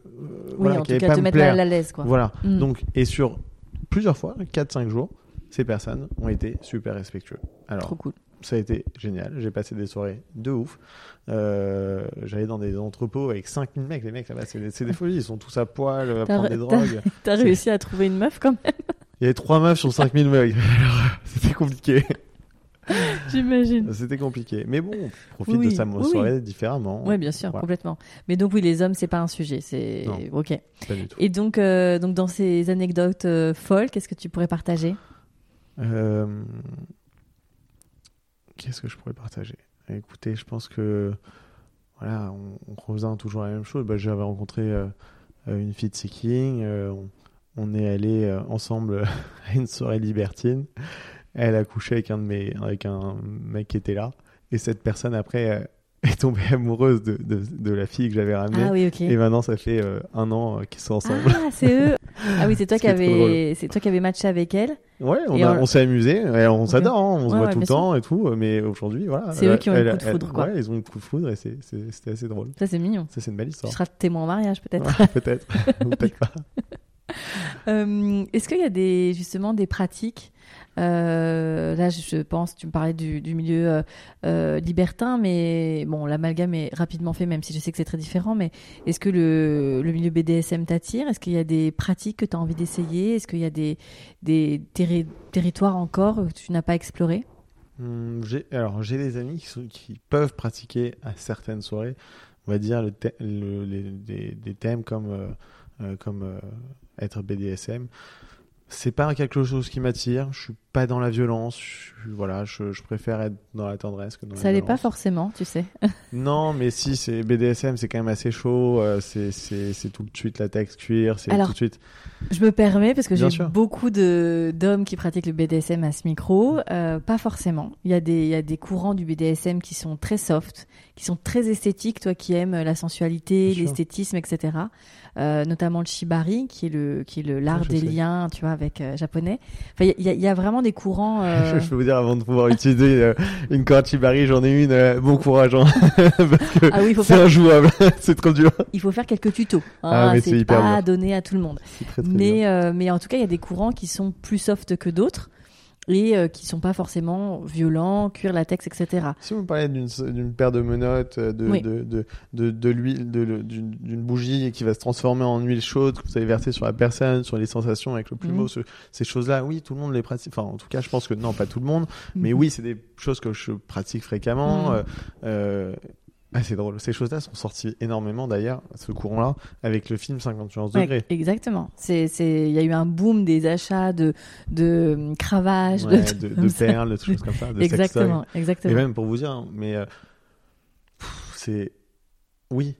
Speaker 1: Oui,
Speaker 2: voilà,
Speaker 1: en
Speaker 2: qui
Speaker 1: tout
Speaker 2: allait
Speaker 1: cas,
Speaker 2: pas
Speaker 1: te
Speaker 2: me
Speaker 1: mettre
Speaker 2: plaire.
Speaker 1: à l'aise, quoi.
Speaker 2: Voilà.
Speaker 1: Mm.
Speaker 2: Donc et sur plusieurs fois, 4-5 jours, ces personnes ont été super respectueux. Alors
Speaker 1: Trop cool.
Speaker 2: ça a été génial. J'ai passé des soirées de ouf. Euh, J'allais dans des entrepôts avec 5000 mecs. Les mecs là-bas, c'est des, des folies. Ils sont tous à poil, à prendre des drogues.
Speaker 1: T'as réussi à trouver une meuf quand même,
Speaker 2: Il y avait trois meufs sur 5000 mecs. Alors, c'était compliqué.
Speaker 1: J'imagine.
Speaker 2: C'était compliqué. Mais bon, on profite
Speaker 1: Oui,
Speaker 2: de sa
Speaker 1: oui,
Speaker 2: soirée différemment.
Speaker 1: Oui, bien sûr,
Speaker 2: Voilà.
Speaker 1: complètement. Mais donc oui, les hommes, c'est pas un sujet, c'est ok.
Speaker 2: Pas du tout.
Speaker 1: Et donc, euh, donc dans ces anecdotes euh, folles, qu'est-ce que tu pourrais partager?
Speaker 2: Euh, Qu'est-ce que je pourrais partager? Écoutez, je pense que voilà, on, on revient toujours à la même chose. Bah, J'avais rencontré une fille de Seeking. on, on est allé ensemble à une soirée libertine. Elle a couché avec un de mes, avec un mec qui était là. Et cette personne après euh, est tombée amoureuse de, de, de la fille que j'avais ramenée.
Speaker 1: Ah oui, ok.
Speaker 2: Et maintenant, ça fait euh, un an euh, qu'ils sont ensemble.
Speaker 1: Ah, c'est eux. Ah oui, c'est toi qui toi qui avais matché avec elle.
Speaker 2: Ouais, on,
Speaker 1: on-
Speaker 2: on s'est amusé, et on s'adore, hein, on se
Speaker 1: Ouais,
Speaker 2: voit
Speaker 1: ouais,
Speaker 2: tout le temps et tout, mais aujourd'hui, voilà.
Speaker 1: C'est eux qui ont eu le coup de
Speaker 2: elle-
Speaker 1: foudre, quoi.
Speaker 2: Ouais, ils ont eu le coup de foudre et c'était assez drôle.
Speaker 1: Ça, c'est mignon.
Speaker 2: Ça, c'est une belle
Speaker 1: Tu
Speaker 2: histoire.
Speaker 1: seras témoin au mariage, peut-être.
Speaker 2: Ouais, peut-être, ou peut-être pas.
Speaker 1: Euh, Est-ce qu'il y a des justement des pratiques euh, Là, je pense, tu me parlais du, milieu euh, euh, libertin, mais bon, l'amalgame est rapidement fait, même si je sais que c'est très différent. Mais est-ce que le, milieu BDSM t'attire? Est-ce qu'il y a des pratiques que tu as envie d'essayer? Est-ce qu'il y a des, des terri- territoires encore que tu n'as pas explorés?
Speaker 2: J'ai- alors, j'ai des amis qui, peuvent pratiquer à certaines soirées, on va dire, des, thèmes comme, être BDSM. C'est pas quelque chose qui m'attire. Je suis pas dans la violence. Je, voilà, je, je préfère être dans la tendresse que dans
Speaker 1: Ça
Speaker 2: la
Speaker 1: l'est
Speaker 2: violence.
Speaker 1: pas forcément, tu sais.
Speaker 2: Non, mais si, c'est BDSM, c'est quand même assez chaud. euh, c'est, c'est, c'est tout de suite latex cuir. C'est
Speaker 1: Alors,
Speaker 2: tout de suite.
Speaker 1: Je me permets parce que
Speaker 2: Bien
Speaker 1: j'ai
Speaker 2: sûr.
Speaker 1: beaucoup de d'hommes qui pratiquent le BDSM à ce micro. Euh, pas forcément. Il y a des il y a des courants du BDSM qui sont très soft, qui sont très esthétiques. Toi qui aimes la sensualité,
Speaker 2: Bien
Speaker 1: l'esthétisme, etc. Euh, notamment le shibari, qui est le qui est le l'art
Speaker 2: Ah,
Speaker 1: des
Speaker 2: sais.
Speaker 1: liens, tu vois, avec euh, japonais. Enfin, il y a, il y a vraiment des courants. euh,
Speaker 2: Je, peux vous dire, avant de pouvoir utiliser euh, une corde Shibari, j'en ai une. bon courage, hein,
Speaker 1: Ah oui, il faut
Speaker 2: c'est
Speaker 1: faire
Speaker 2: injouable. c'est trop dur.
Speaker 1: il faut faire quelques tutos.
Speaker 2: Ah,
Speaker 1: hein,
Speaker 2: mais c'est
Speaker 1: pas
Speaker 2: dur.
Speaker 1: donné à tout le monde.
Speaker 2: Très, très.
Speaker 1: Mais, mais en tout cas, il y a des courants qui sont plus soft que d'autres et euh, qui sont pas forcément violents, cuir, latex, etc.
Speaker 2: Si vous me parlez d'une, paire de menottes, euh, de,
Speaker 1: Oui.
Speaker 2: de, de, de, de l'huile, de, le- d'une, bougie qui va se transformer en huile chaude que vous allez verser sur la personne, sur les sensations avec le plumeau,
Speaker 1: Mhm.
Speaker 2: ce- ces choses-là, oui, tout le monde les pratique. Enfin, en tout cas, je pense que non, pas tout le monde. Mais
Speaker 1: Mhm.
Speaker 2: oui, c'est des choses que je pratique fréquemment.
Speaker 1: Mhm.
Speaker 2: euh, euh, ah, c'est drôle. Ces choses-là sont sorties énormément d'ailleurs, ce courant-là, avec le film 51
Speaker 1: Ouais,
Speaker 2: degrés.
Speaker 1: exactement. C'est, il y a eu un boom des achats de, de euh, cravages,
Speaker 2: Ouais,
Speaker 1: de,
Speaker 2: de, de perles, de choses comme ça, de sextoys.
Speaker 1: Exactement,
Speaker 2: Et
Speaker 1: exactement.
Speaker 2: même pour vous dire, hein, mais euh, c'est oui,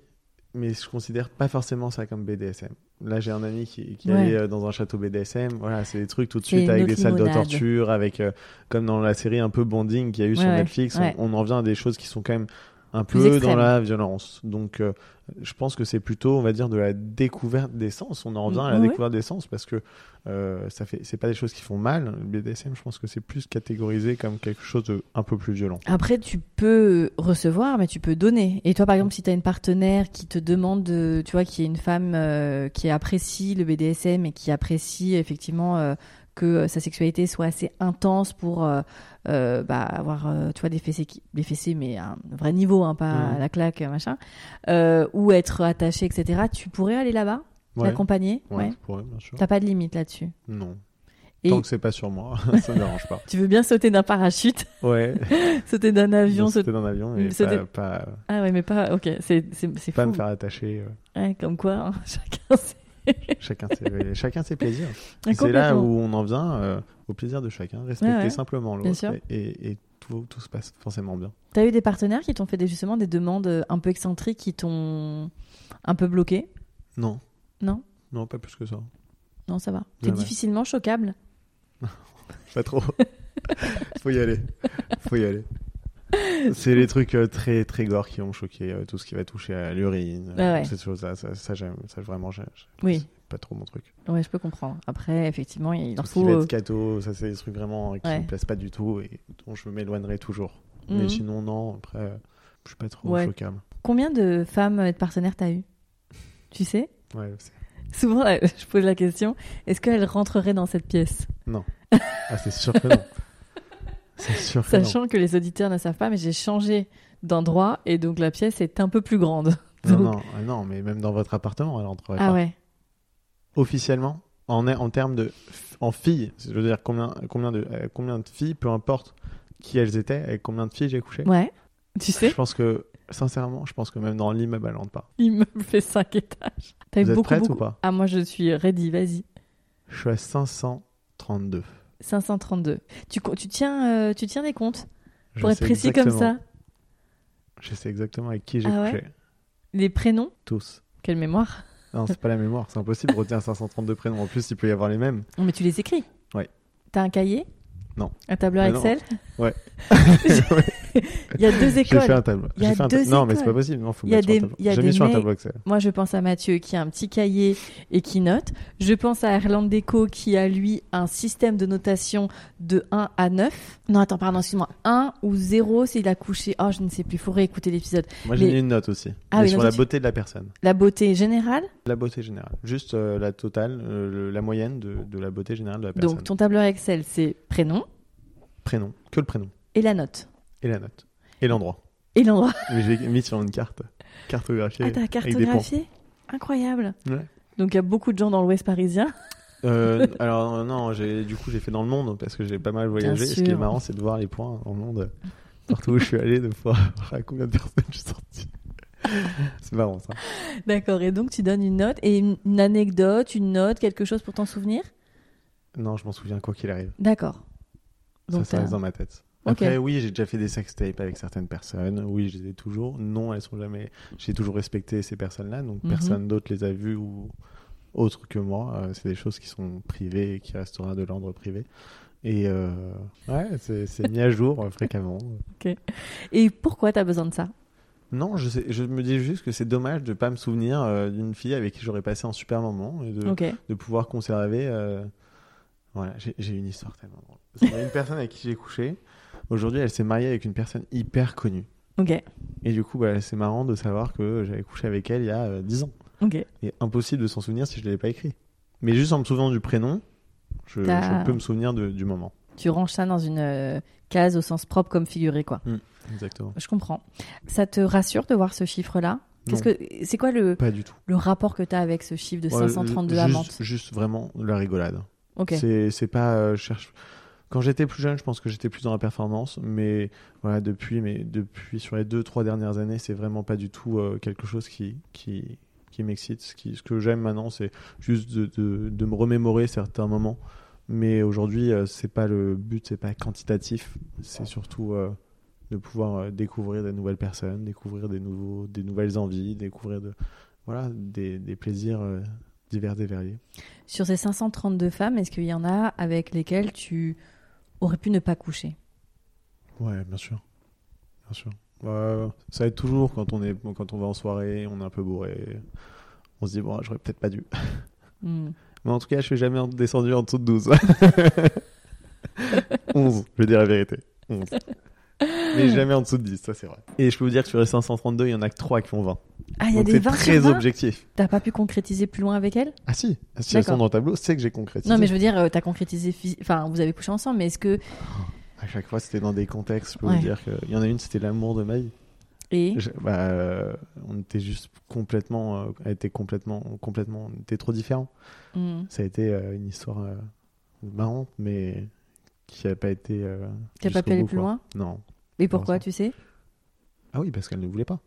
Speaker 2: mais je considère pas forcément ça comme BDSM. Là, j'ai un ami qui, qui
Speaker 1: Ouais.
Speaker 2: allait euh, dans un château BDSM. Voilà, c'est des trucs tout de suite avec des salles de torture, avec euh, comme dans la série un peu bonding qu'il y a eu sur
Speaker 1: ouais,
Speaker 2: Netflix. On, en vient à des choses qui sont quand même un peu dans la violence. Donc, euh, je pense que c'est plutôt, on va dire, de la découverte des sens. On en vient à la
Speaker 1: ouais.
Speaker 2: découverte des sens parce que euh, ça fait, c'est pas des choses qui font mal. Le BDSM, je pense que c'est plus catégorisé comme quelque chose de un peu plus violent.
Speaker 1: Après, tu peux recevoir, mais tu peux donner. Et toi, par exemple, si tu as une partenaire qui te demande, de, tu vois, qui est une femme euh, qui apprécie le BDSM et qui apprécie effectivement euh, que euh, sa sexualité soit assez intense pour euh, euh, bah, avoir, tu vois, des fessées, qui- des fessées, mais à un vrai niveau, hein, pas à la claque, machin, ou être attaché, etc. Tu pourrais aller là-bas,
Speaker 2: Ouais.
Speaker 1: l'accompagner
Speaker 2: Ouais,
Speaker 1: Ouais.
Speaker 2: je pourrais, bien sûr.
Speaker 1: T'as pas de limite là-dessus?
Speaker 2: Non.
Speaker 1: Et
Speaker 2: Tant que c'est pas sur moi, ça me dérange pas.
Speaker 1: tu veux bien sauter d'un parachute,
Speaker 2: Ouais.
Speaker 1: sauter d'un avion, sauter...
Speaker 2: Mais pas, pas,
Speaker 1: Ah ouais, mais pas. Ok, c'est c'est
Speaker 2: pas
Speaker 1: fou.
Speaker 2: me faire attacher.
Speaker 1: Ouais, comme quoi, hein, chacun ses.
Speaker 2: chacun, ses, chacun ses plaisirs. Et c'est là où on en vient euh, au plaisir de chacun, respecter
Speaker 1: ouais.
Speaker 2: simplement l'autre et, et, et tout, tout se passe forcément bien.
Speaker 1: T'as eu des partenaires qui t'ont fait des, justement des demandes un peu excentriques qui t'ont un peu bloqué?
Speaker 2: Non,
Speaker 1: Non?
Speaker 2: Non, pas plus que ça.
Speaker 1: Non, ça va. T'es difficilement choquable?
Speaker 2: Pas trop. Faut y aller. Faut y aller. C'est les trucs euh, très très gore qui ont choqué, euh, tout ce qui va toucher à l'urine,
Speaker 1: Ah ouais.
Speaker 2: euh, ces choses-là, ça, ça, j'aime, ça vraiment, j'ai- j'ai-
Speaker 1: Oui.
Speaker 2: pas trop mon truc.
Speaker 1: Ouais, je peux comprendre. Après, effectivement, il leur
Speaker 2: Tout ce qui
Speaker 1: faut.
Speaker 2: va être scato, ça c'est des trucs vraiment qui
Speaker 1: Ouais.
Speaker 2: me plaisent pas du tout et dont je m'éloignerai toujours.
Speaker 1: Mhm.
Speaker 2: Mais sinon, non, après, je suis pas trop
Speaker 1: Ouais.
Speaker 2: choquable.
Speaker 1: Combien de femmes et de partenaires t'as eu? Tu sais?
Speaker 2: Ouais, c'est-
Speaker 1: Souvent, je pose la question est-ce qu'elles rentreraient dans cette pièce?
Speaker 2: Ah, c'est sûr que non. c'est sûr que non.
Speaker 1: Sachant que les auditeurs ne savent pas, mais j'ai changé d'endroit et donc la pièce est un peu plus grande.
Speaker 2: Non,
Speaker 1: Donc-
Speaker 2: non, non, mais même dans votre appartement, elle rentrerait
Speaker 1: Ah
Speaker 2: pas.
Speaker 1: ouais.
Speaker 2: Officiellement, en, en termes de. En filles, je veux dire, combien, combien, de, euh, combien de filles, peu importe qui elles étaient, avec combien de filles j'ai couché
Speaker 1: Ouais. Tu sais,
Speaker 2: Je pense que, sincèrement, je pense que même dans l'immeuble, elle rentre pas.
Speaker 1: l'immeuble fait 5 étages. T'as eu
Speaker 2: êtes
Speaker 1: beaucoup,
Speaker 2: prête
Speaker 1: beaucoup.
Speaker 2: ou pas?
Speaker 1: Ah, moi je suis ready, vas-y.
Speaker 2: Je suis à 532.
Speaker 1: 532. Tu, tu, tiens, euh, tu tiens des comptes
Speaker 2: Je
Speaker 1: pour être précis comme ça?
Speaker 2: Je sais exactement avec qui j'ai
Speaker 1: Ah ouais?
Speaker 2: couché.
Speaker 1: Les prénoms?
Speaker 2: Tous.
Speaker 1: Quelle mémoire?
Speaker 2: Non, c'est pas la mémoire, c'est impossible de retenir 532 prénoms. En plus, il peut y avoir les mêmes.
Speaker 1: Non, mais tu les écris?
Speaker 2: Ouais.
Speaker 1: T'as un cahier?
Speaker 2: Non.
Speaker 1: Un tableur
Speaker 2: Mais non.
Speaker 1: Excel
Speaker 2: Ouais.
Speaker 1: Il y a deux
Speaker 2: J'ai fait
Speaker 1: écoles.
Speaker 2: un tableau.
Speaker 1: Il y a
Speaker 2: J'ai fait un
Speaker 1: deux
Speaker 2: ta- Non, mais c'est pas possible. Non, faut
Speaker 1: Il y a
Speaker 2: mettre sur un
Speaker 1: des-
Speaker 2: tableau.
Speaker 1: il y a
Speaker 2: J'ai
Speaker 1: des
Speaker 2: mis sur un
Speaker 1: mecs-
Speaker 2: tableau Excel.
Speaker 1: Moi, je pense à Mathieu qui a un petit cahier et qui note. Je pense à Erland Deco qui a, lui, un système de notation de 1 à 9. Non, attends, pardon, excuse-moi. 1 ou 0 s'il a couché. Oh, je ne sais plus. Il faut réécouter l'épisode.
Speaker 2: Moi, j'ai
Speaker 1: Mais-
Speaker 2: mis une note aussi.
Speaker 1: Ah
Speaker 2: Mais
Speaker 1: oui,
Speaker 2: sur la
Speaker 1: tu-
Speaker 2: beauté de la personne.
Speaker 1: La beauté générale.
Speaker 2: La beauté générale. Juste euh, la totale, euh, la moyenne de, de la beauté générale de la personne.
Speaker 1: Donc, ton tableur Excel, c'est prénom
Speaker 2: Prénom. Que le prénom.
Speaker 1: et la note.
Speaker 2: Et la note. Et l'endroit.
Speaker 1: Et l'endroit.
Speaker 2: Mais j'ai mis sur une carte. Cartographiée.
Speaker 1: Ah, t'as cartographié? Incroyable.
Speaker 2: Ouais.
Speaker 1: Donc, il y a beaucoup de gens dans l'Ouest parisien.
Speaker 2: Euh, alors euh, non, du coup j'ai fait dans le monde parce que j'ai pas mal voyagé. Ce qui est marrant, c'est de voir les points dans le monde, euh, partout où je suis allé, de voir à combien de personnes je suis sorti. c'est marrant ça.
Speaker 1: D'accord. Et donc, tu donnes une note et une anecdote, une note, quelque chose pour t'en souvenir?
Speaker 2: Non, je m'en souviens quoi qu'il arrive.
Speaker 1: D'accord.
Speaker 2: Ça,
Speaker 1: Donc,
Speaker 2: ça reste dans ma tête.
Speaker 1: Ok.
Speaker 2: Après, oui, j'ai déjà fait des sextapes avec certaines personnes. Oui, je les ai toujours. Non, elles sont jamais. J'ai toujours respecté ces personnes-là, donc
Speaker 1: Mhm.
Speaker 2: personne d'autre les a vues ou autre que moi. Euh, c'est des choses qui sont privées et qui restera de l'ordre privé. Et euh, ouais, c'est c'est mis à jour euh, fréquemment.
Speaker 1: Et pourquoi t'as besoin de ça?
Speaker 2: Non, je, sais, je me dis juste que c'est dommage de pas me souvenir euh, d'une fille avec qui j'aurais passé un super moment et de, de pouvoir conserver. Voilà, j'ai une histoire tellement drôle. A une personne avec qui j'ai couché. Aujourd'hui, elle s'est mariée avec une personne hyper connue.
Speaker 1: Ok.
Speaker 2: Et du coup, bah, c'est marrant de savoir que j'avais couché avec elle il y a euh, 10 ans.
Speaker 1: Ok.
Speaker 2: Et impossible de s'en souvenir si je ne l'avais pas écrit. Mais juste en me souvenant du prénom, je, peux me souvenir de- du moment.
Speaker 1: Tu ranges ça dans une euh, case au sens propre comme figuré, quoi.
Speaker 2: Exactement.
Speaker 1: Je comprends. Ça te rassure de voir ce chiffre-là? Qu'est-ce que c'est quoi le,
Speaker 2: Pas du tout.
Speaker 1: le rapport que tu as avec ce chiffre de
Speaker 2: Ouais,
Speaker 1: 532
Speaker 2: juste,
Speaker 1: amantes?
Speaker 2: Juste vraiment la rigolade. C'est pas. euh, cherche. Quand j'étais plus jeune, je pense que j'étais plus dans la performance, mais voilà, depuis, mais depuis sur les deux, trois dernières années, c'est vraiment pas du tout euh, quelque chose qui, qui, qui m'excite. Ce, qui- ce que j'aime maintenant, c'est juste de, de, de me remémorer certains moments. Mais aujourd'hui, euh, c'est pas le but, c'est pas quantitatif, c'est surtout euh, de pouvoir euh, découvrir de nouvelles personnes, découvrir des, nouveaux, des nouvelles envies, découvrir de, voilà, des, des plaisirs divers et variés.
Speaker 1: Sur ces 532 femmes, est-ce qu'il y en a avec lesquelles tu aurais pu ne pas coucher?
Speaker 2: Ouais, bien sûr. Bien sûr. Bah, ça aide toujours quand on, est, quand on va en soirée, on est un peu bourré. On se dit, bon, j'aurais peut-être pas dû.
Speaker 1: Hmm.
Speaker 2: Mais en tout cas, je suis jamais en- descendu en dessous de 12. 11, je vais dire la vérité. 11. Mais jamais en dessous de 10, ça c'est vrai. Et je peux vous dire que sur les 532, il y en a que 3 qui ont 20.
Speaker 1: Ah, il y a
Speaker 2: Donc
Speaker 1: des
Speaker 2: c'est
Speaker 1: 20
Speaker 2: très
Speaker 1: sur 20
Speaker 2: objectif.
Speaker 1: T'as pas pu concrétiser plus loin avec elle?
Speaker 2: Ah si, si elles sont dans le tableau, c'est que j'ai concrétisé.
Speaker 1: Non, mais je veux dire, euh, t'as concrétisé. phys- Enfin, vous avez couché ensemble, mais est-ce que.
Speaker 2: À chaque fois, c'était dans des contextes. Je peux
Speaker 1: Ouais.
Speaker 2: vous dire qu'il y en a une, c'était l'amour de ma vie.
Speaker 1: Et.
Speaker 2: Je- bah, euh, on était juste complètement, euh, elle était complètement, complètement, on était trop différents.
Speaker 1: Hmm.
Speaker 2: Ça a été euh, une histoire euh, marrante, mais qui n'a pas été. Euh,
Speaker 1: T'as pas pu aller plus
Speaker 2: quoi.
Speaker 1: loin?
Speaker 2: Non.
Speaker 1: Et pourquoi, tu sais?
Speaker 2: Ah oui, parce qu'elle ne voulait pas.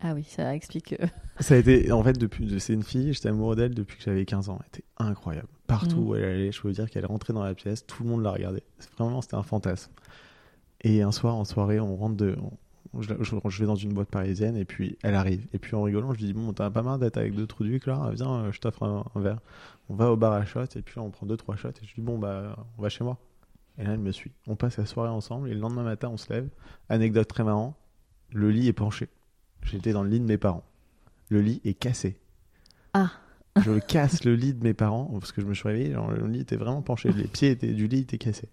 Speaker 1: Ah oui, ça explique. euh,
Speaker 2: Ça a été, en fait, depuis, c'est une fille, j'étais amoureux d'elle depuis que j'avais 15 ans. Elle était incroyable. Partout
Speaker 1: Mhm.
Speaker 2: où elle allait, je peux vous dire qu'elle rentrait dans la pièce, tout le monde la regardait. Vraiment, c'était un fantasme. Et un soir, en soirée, on rentre de. on- je, je- je vais dans une boîte parisienne et puis elle arrive. Et puis en rigolant, je lui dis Bon, t'as pas marre d'être avec deux trous ducs là? Viens, euh, je t'offre un, un verre. On va au bar à shot et puis on prend deux, trois shots. Et je lui dis Bon, bah, on va chez moi. Et là, elle me suit. On passe la soirée ensemble et le lendemain matin, on se lève. Anecdote très marrant le lit est penché. J'étais dans le lit de mes parents. Le lit est cassé.
Speaker 1: Ah.
Speaker 2: Je casse le lit de mes parents parce que je me suis réveillé, genre, le lit était vraiment penché, les pieds étaient, du lit étaient cassés.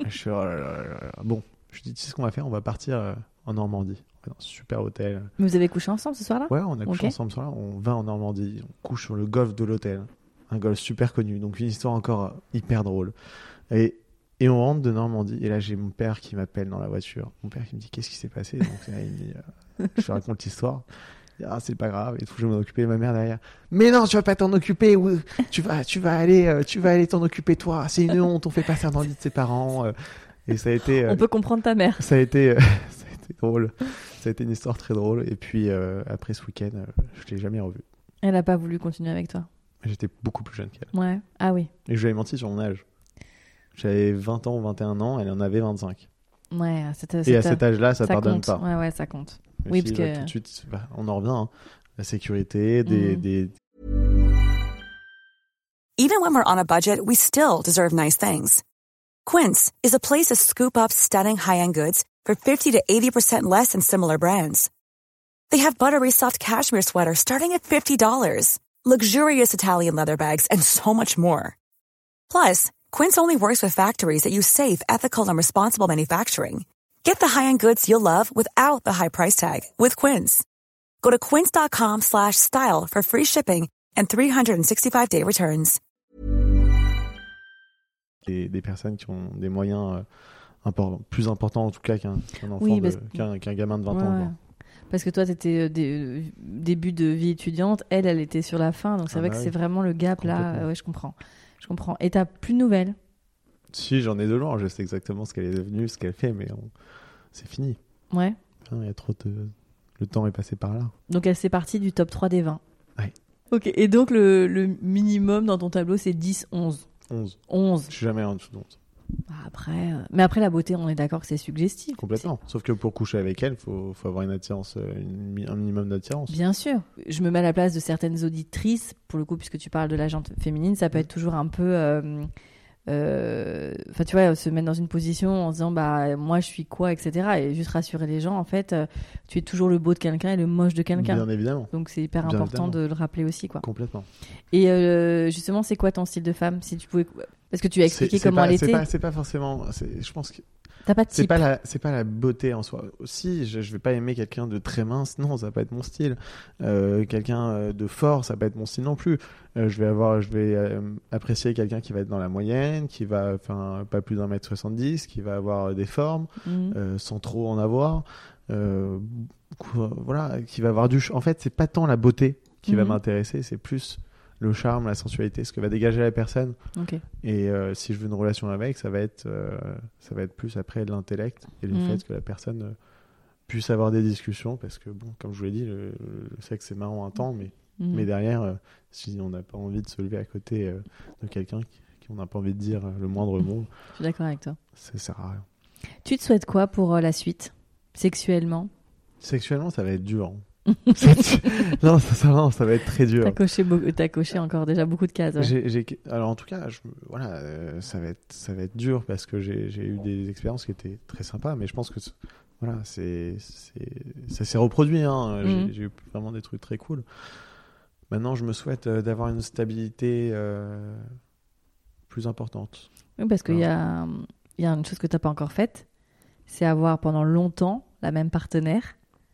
Speaker 2: Et je suis oh là là là là. bon, je dis tu sais ce qu'on va faire, on va partir euh, en Normandie, on va dans un super hôtel.
Speaker 1: Mais vous avez couché ensemble ce soir-là?
Speaker 2: Ouais, on a couché ensemble ce soir, on va en Normandie, on couche sur le golf de l'hôtel, un golf super connu, donc une histoire encore euh, hyper drôle. Et et on rentre de Normandie et là j'ai mon père qui m'appelle dans la voiture. Mon père qui me dit qu'est-ce qui s'est passé? Donc là, il me dit, euh, je lui raconte l'histoire. Il Ah c'est pas grave et tout, je vais m'en occuper. Ma mère derrière. Mais non, tu vas pas t'en occuper. ou- Tu vas, tu vas aller, euh, tu vas aller t'en occuper toi. C'est une honte. On fait pas ça dans le lit de ses parents. euh. Et ça a été,
Speaker 1: On peut comprendre ta mère.
Speaker 2: ça a été, ça a été drôle. Ça a été une histoire très drôle. Et puis euh, après ce week-end, je l'ai jamais revu.
Speaker 1: Elle a pas voulu continuer avec toi.
Speaker 2: J'étais beaucoup plus jeune qu'elle.
Speaker 1: Ouais. Ah oui.
Speaker 2: Et je lui avais menti sur mon âge. J'avais 20 ans ou 21 ans, elle en avait 25.
Speaker 1: Ouais, à cet,
Speaker 2: Et à cet âge-là, ça,
Speaker 1: ça
Speaker 2: pardonne
Speaker 1: compte.
Speaker 2: pas.
Speaker 1: Ouais, ouais, ça compte.
Speaker 2: Les
Speaker 1: Oui,
Speaker 2: filles,
Speaker 1: parce
Speaker 2: là,
Speaker 1: que-
Speaker 2: tout de suite, bah, on en revient. hein. La sécurité, des,
Speaker 1: Mhm.
Speaker 2: des,
Speaker 3: Even when we're on a budget, we still deserve nice things. Quince is a place to scoop up stunning high-end goods for 50 to 80% less than similar brands. They have buttery soft cashmere sweaters starting at $50, luxurious Italian leather bags, and so much more. Plus, Quince only works with factories that use safe, ethical, and responsible manufacturing. Get the high-end goods you'll love without the high price tag with Quince. Go to quince.com slash style for free shipping and 365-day returns.
Speaker 2: des, des personnes qui ont des moyens euh, impor- plus importants en tout cas qu'un qu'un enfant,
Speaker 1: Oui,
Speaker 2: qu'un qu'un gamin de 20
Speaker 1: Ouais,
Speaker 2: ans.
Speaker 1: ouais.
Speaker 2: quoi.
Speaker 1: Parce que toi, t'étais euh, des- euh, début de vie étudiante, elle, elle était sur la fin, donc c'est
Speaker 2: Ah
Speaker 1: vrai
Speaker 2: bah
Speaker 1: que
Speaker 2: oui.
Speaker 1: c'est vraiment le gap là. Euh, Ouais, je comprends. Je comprends. Et t'as plus de nouvelles?
Speaker 2: Si, j'en ai de loin, je sais exactement ce qu'elle est devenue, ce qu'elle fait, mais on- c'est fini.
Speaker 1: Ouais.
Speaker 2: Hein, Il y a trop de... Le temps est passé par là.
Speaker 1: Donc elle fait partie du top 3 des 20.
Speaker 2: Ouais.
Speaker 1: Ok, et donc le, le minimum dans ton tableau, c'est 10, 11.
Speaker 2: 11.
Speaker 1: 11.
Speaker 2: Je suis jamais en dessous de 11.
Speaker 1: Après, euh, mais après la beauté, on est d'accord que c'est suggestif.
Speaker 2: Complètement. Sauf que pour coucher avec elle, il faut, faut avoir une attirance, euh, une un minimum d'attirance.
Speaker 1: Bien sûr. Je me mets à la place de certaines auditrices, pour le coup, puisque tu parles de la jante féminine, ça peut être toujours un peu. euh, euh, Enfin, tu vois, se mettre dans une position en se disant, bah, moi, je suis quoi, etc. Et juste rassurer les gens, en fait, tu es toujours le beau de quelqu'un et le moche de quelqu'un.
Speaker 2: Bien évidemment.
Speaker 1: Donc, c'est hyper
Speaker 2: Bien
Speaker 1: important
Speaker 2: évidemment.
Speaker 1: de le rappeler aussi, quoi.
Speaker 2: Complètement.
Speaker 1: Et euh, justement, c'est quoi ton style de femme Si tu pouvais. Parce que tu as expliqué comment
Speaker 2: pas-
Speaker 1: elle était.
Speaker 2: pas, c'est pas forcément. c'est- Je pense que
Speaker 1: T'as pas de
Speaker 2: c'est pas la, c'est pas la beauté en soi. Si je, je vais pas aimer quelqu'un de très mince, non, ça va pas être mon style. Euh, quelqu'un euh, de fort, ça va pas être mon style non plus. Euh, je vais avoir, je vais euh, apprécier quelqu'un qui va être dans la moyenne, qui va, enfin, pas plus d'un mètre 70, qui va avoir des formes, euh, sans trop en avoir. Voilà, qui va avoir du. En fait, c'est pas tant la beauté qui va
Speaker 1: Mhm.
Speaker 2: m'intéresser, c'est plus le charme, la sensualité, ce que va dégager la personne. Et euh, si je veux une relation avec, ça va être, euh, ça va être plus après l'intellect et le
Speaker 1: Mhm.
Speaker 2: fait que la personne euh, puisse avoir des discussions, parce que bon, comme je vous l'ai dit, le, le sexe c'est marrant un temps, mais,
Speaker 1: Mhm.
Speaker 2: mais derrière, si on n'a pas envie de se lever à côté de quelqu'un qui, qui on n'a pas envie de dire le moindre mot,
Speaker 1: Je suis d'accord avec toi.
Speaker 2: ça sert à rien.
Speaker 1: Tu te souhaites quoi pour la suite Sexuellement?
Speaker 2: Sexuellement, ça va être dur. hein. Non, ça, ça, non, ça va être très dur.
Speaker 1: T'as coché, beau- t'as coché encore déjà beaucoup de cases. ouais.
Speaker 2: Alors en tout cas, je, voilà, euh, ça va être, ça va être dur parce que j'ai eu des expériences qui étaient très sympas, mais je pense que voilà, c'est, ça s'est reproduit. Hein. J'ai-
Speaker 1: Mhm.
Speaker 2: J'ai eu vraiment des trucs très cool. Maintenant, je me souhaite euh, d'avoir une stabilité euh, plus importante.
Speaker 1: Oui, parce qu'il y a, y a une chose que t'as pas encore faite, c'est avoir pendant longtemps la même partenaire.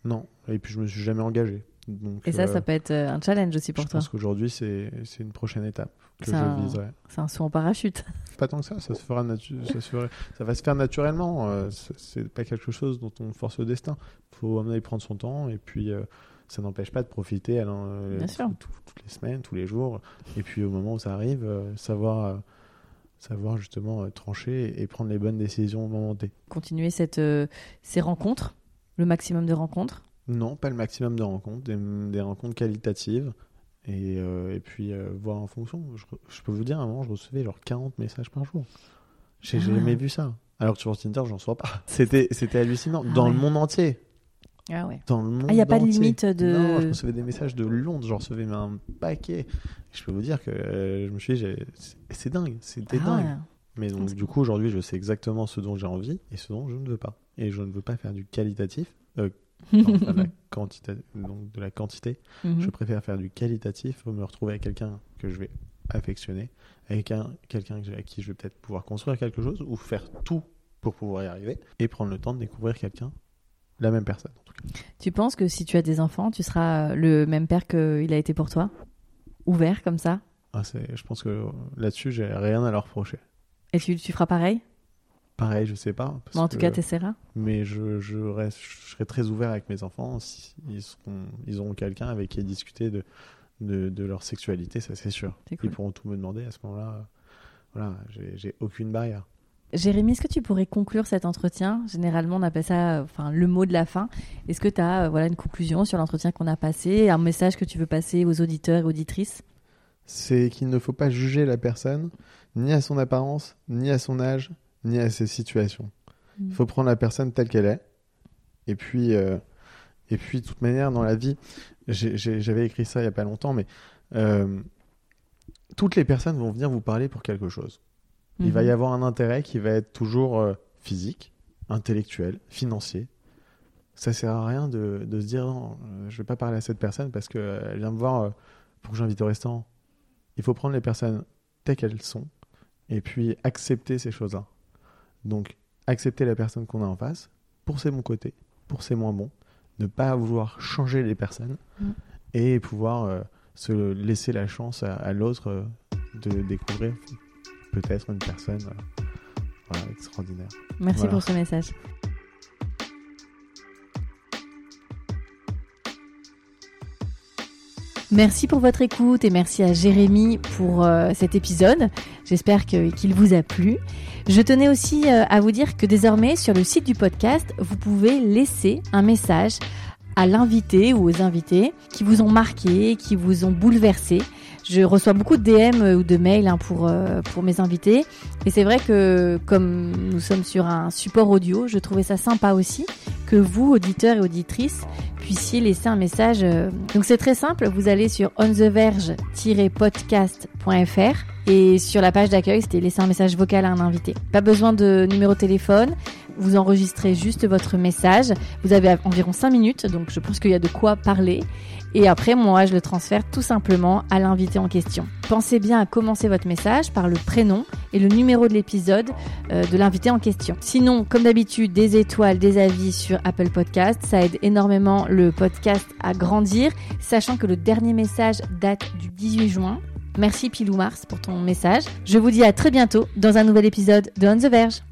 Speaker 2: Non, et puis je me suis jamais engagé. Donc,
Speaker 1: Et ça,
Speaker 2: euh,
Speaker 1: ça peut être euh, un challenge aussi pour
Speaker 2: je
Speaker 1: toi.
Speaker 2: pense qu'aujourd'hui, c'est une prochaine étape que je
Speaker 1: un-
Speaker 2: viserai.
Speaker 1: C'est un saut en parachute.
Speaker 2: Pas tant que ça, ça se fera ça, se fera- ça va se faire naturellement. euh, c'est- pas quelque chose dont on force le destin. Faut amener prendre son temps et puis euh, ça n'empêche pas de profiter alors, tout- toutes les semaines, tous les jours. Et puis au moment où ça arrive, savoir, savoir justement euh, trancher et prendre les bonnes décisions au moment T.
Speaker 1: Continuer cette, euh, ces rencontres, le maximum de rencontres.
Speaker 2: Non, pas le maximum de rencontres, des, des rencontres qualitatives. Et, euh, et puis euh, voir en fonction. Je, peux vous dire, à un moment, je recevais genre 40 messages par jour. J'ai
Speaker 1: Ah.
Speaker 2: jamais vu ça. Alors que sur Tinder, j'en sois pas. C'était, hallucinant.
Speaker 1: Ah
Speaker 2: Dans le monde entier.
Speaker 1: Ah ouais.
Speaker 2: Dans le monde
Speaker 1: Ah, y a pas de limite de-
Speaker 2: Non, je recevais des messages de Londres. J'en recevais un paquet. Je peux vous dire que euh, je me suis dit, c'est, dingue. C'était
Speaker 1: Ah
Speaker 2: dingue.
Speaker 1: ouais.
Speaker 2: Mais donc, du coup, aujourd'hui, je sais exactement ce dont j'ai envie et ce dont je ne veux pas. Et je ne veux pas faire du qualitatif. euh, de la quantité, donc de la quantité.
Speaker 1: Mhm.
Speaker 2: Je préfère faire du qualitatif, me retrouver avec quelqu'un que je vais affectionner, avec un, quelqu'un avec qui je vais peut-être pouvoir construire quelque chose ou faire tout pour pouvoir y arriver et prendre le temps de découvrir quelqu'un, la même personne en tout cas.
Speaker 1: Tu penses que si tu as des enfants, tu seras euh, le même père qu'il a été pour toi? Ouvert comme ça?
Speaker 2: Ah, je pense que là-dessus, j'ai rien à leur reprocher.
Speaker 1: Et tu, tu feras pareil?
Speaker 2: Pareil, je sais pas. parce
Speaker 1: Mais En tout
Speaker 2: que-
Speaker 1: cas, tu essaieras.
Speaker 2: mais je, je, reste, je serai très ouvert avec mes enfants si ils, seront, ils auront quelqu'un avec qui discuter de, de, de leur sexualité, ça c'est sûr.
Speaker 1: Cool.
Speaker 2: Ils pourront tout me demander à ce moment-là. euh, Voilà, j'ai j'ai aucune barrière.
Speaker 1: Jérémy, est-ce que tu pourrais conclure cet entretien? Généralement, on appelle ça euh, enfin, le mot de la fin. Est-ce que tu as voilà, une conclusion sur l'entretien qu'on a passé, un message que tu veux passer aux auditeurs et auditrices?
Speaker 2: C'est qu'il ne faut pas juger la personne ni à son apparence, ni à son âge, ni à ses situations.
Speaker 1: Mm.
Speaker 2: Il faut prendre la personne telle qu'elle est. Et puis, euh, et puis, de toute manière, dans la vie, j'avais écrit ça il n'y a pas longtemps, mais euh, toutes les personnes vont venir vous parler pour quelque chose. Il va y
Speaker 1: Mhm.
Speaker 2: avoir un intérêt qui va être toujours euh, physique, intellectuel, financier. Ça sert à rien de, de se dire non, je vais pas parler à cette personne parce qu'elle vient me voir pour que j'invite au restaurant. Il faut prendre les personnes telles qu'elles sont et puis accepter ces choses-là. Donc, accepter la personne qu'on a en face pour ses bons côtés, pour ses moins bons, ne pas vouloir changer les personnes
Speaker 1: Mm.
Speaker 2: et pouvoir euh, se laisser la chance à, à l'autre euh, de découvrir peut-être une personne euh, voilà, extraordinaire.
Speaker 1: Merci
Speaker 2: Voilà.
Speaker 1: pour ce message. Merci pour votre écoute et merci à Jérémy pour cet épisode. J'espère qu'il vous a plu. Je tenais aussi euh, à vous dire que désormais sur le site du podcast, vous pouvez laisser un message à l'invité ou aux invités qui vous ont marqué, qui vous ont bouleversé. Je reçois beaucoup de DM ou de mails hein, pour, euh, pour mes invités. Et c'est vrai que comme nous sommes sur un support audio, je trouvais ça sympa aussi que vous, auditeurs et auditrices, puissiez laisser un message. euh. Donc c'est très simple, vous allez sur ontheverge-podcast.fr et sur la page d'accueil, c'était laisser un message vocal à un invité. Pas besoin de numéro de téléphone, vous enregistrez juste votre message. Vous avez environ 5 minutes, donc je pense qu'il y a de quoi parler. Et après, moi, je le transfère tout simplement à l'invité en question. Pensez bien à commencer votre message par le prénom et le numéro de l'épisode euh, de l'invité en question. Sinon, comme d'habitude, des étoiles, des avis sur Apple Podcast, ça aide énormément le podcast à grandir, sachant que le dernier message date du 18 juin. Merci Pilou Mars pour ton message. Je vous dis à très bientôt dans un nouvel épisode de On the Verge.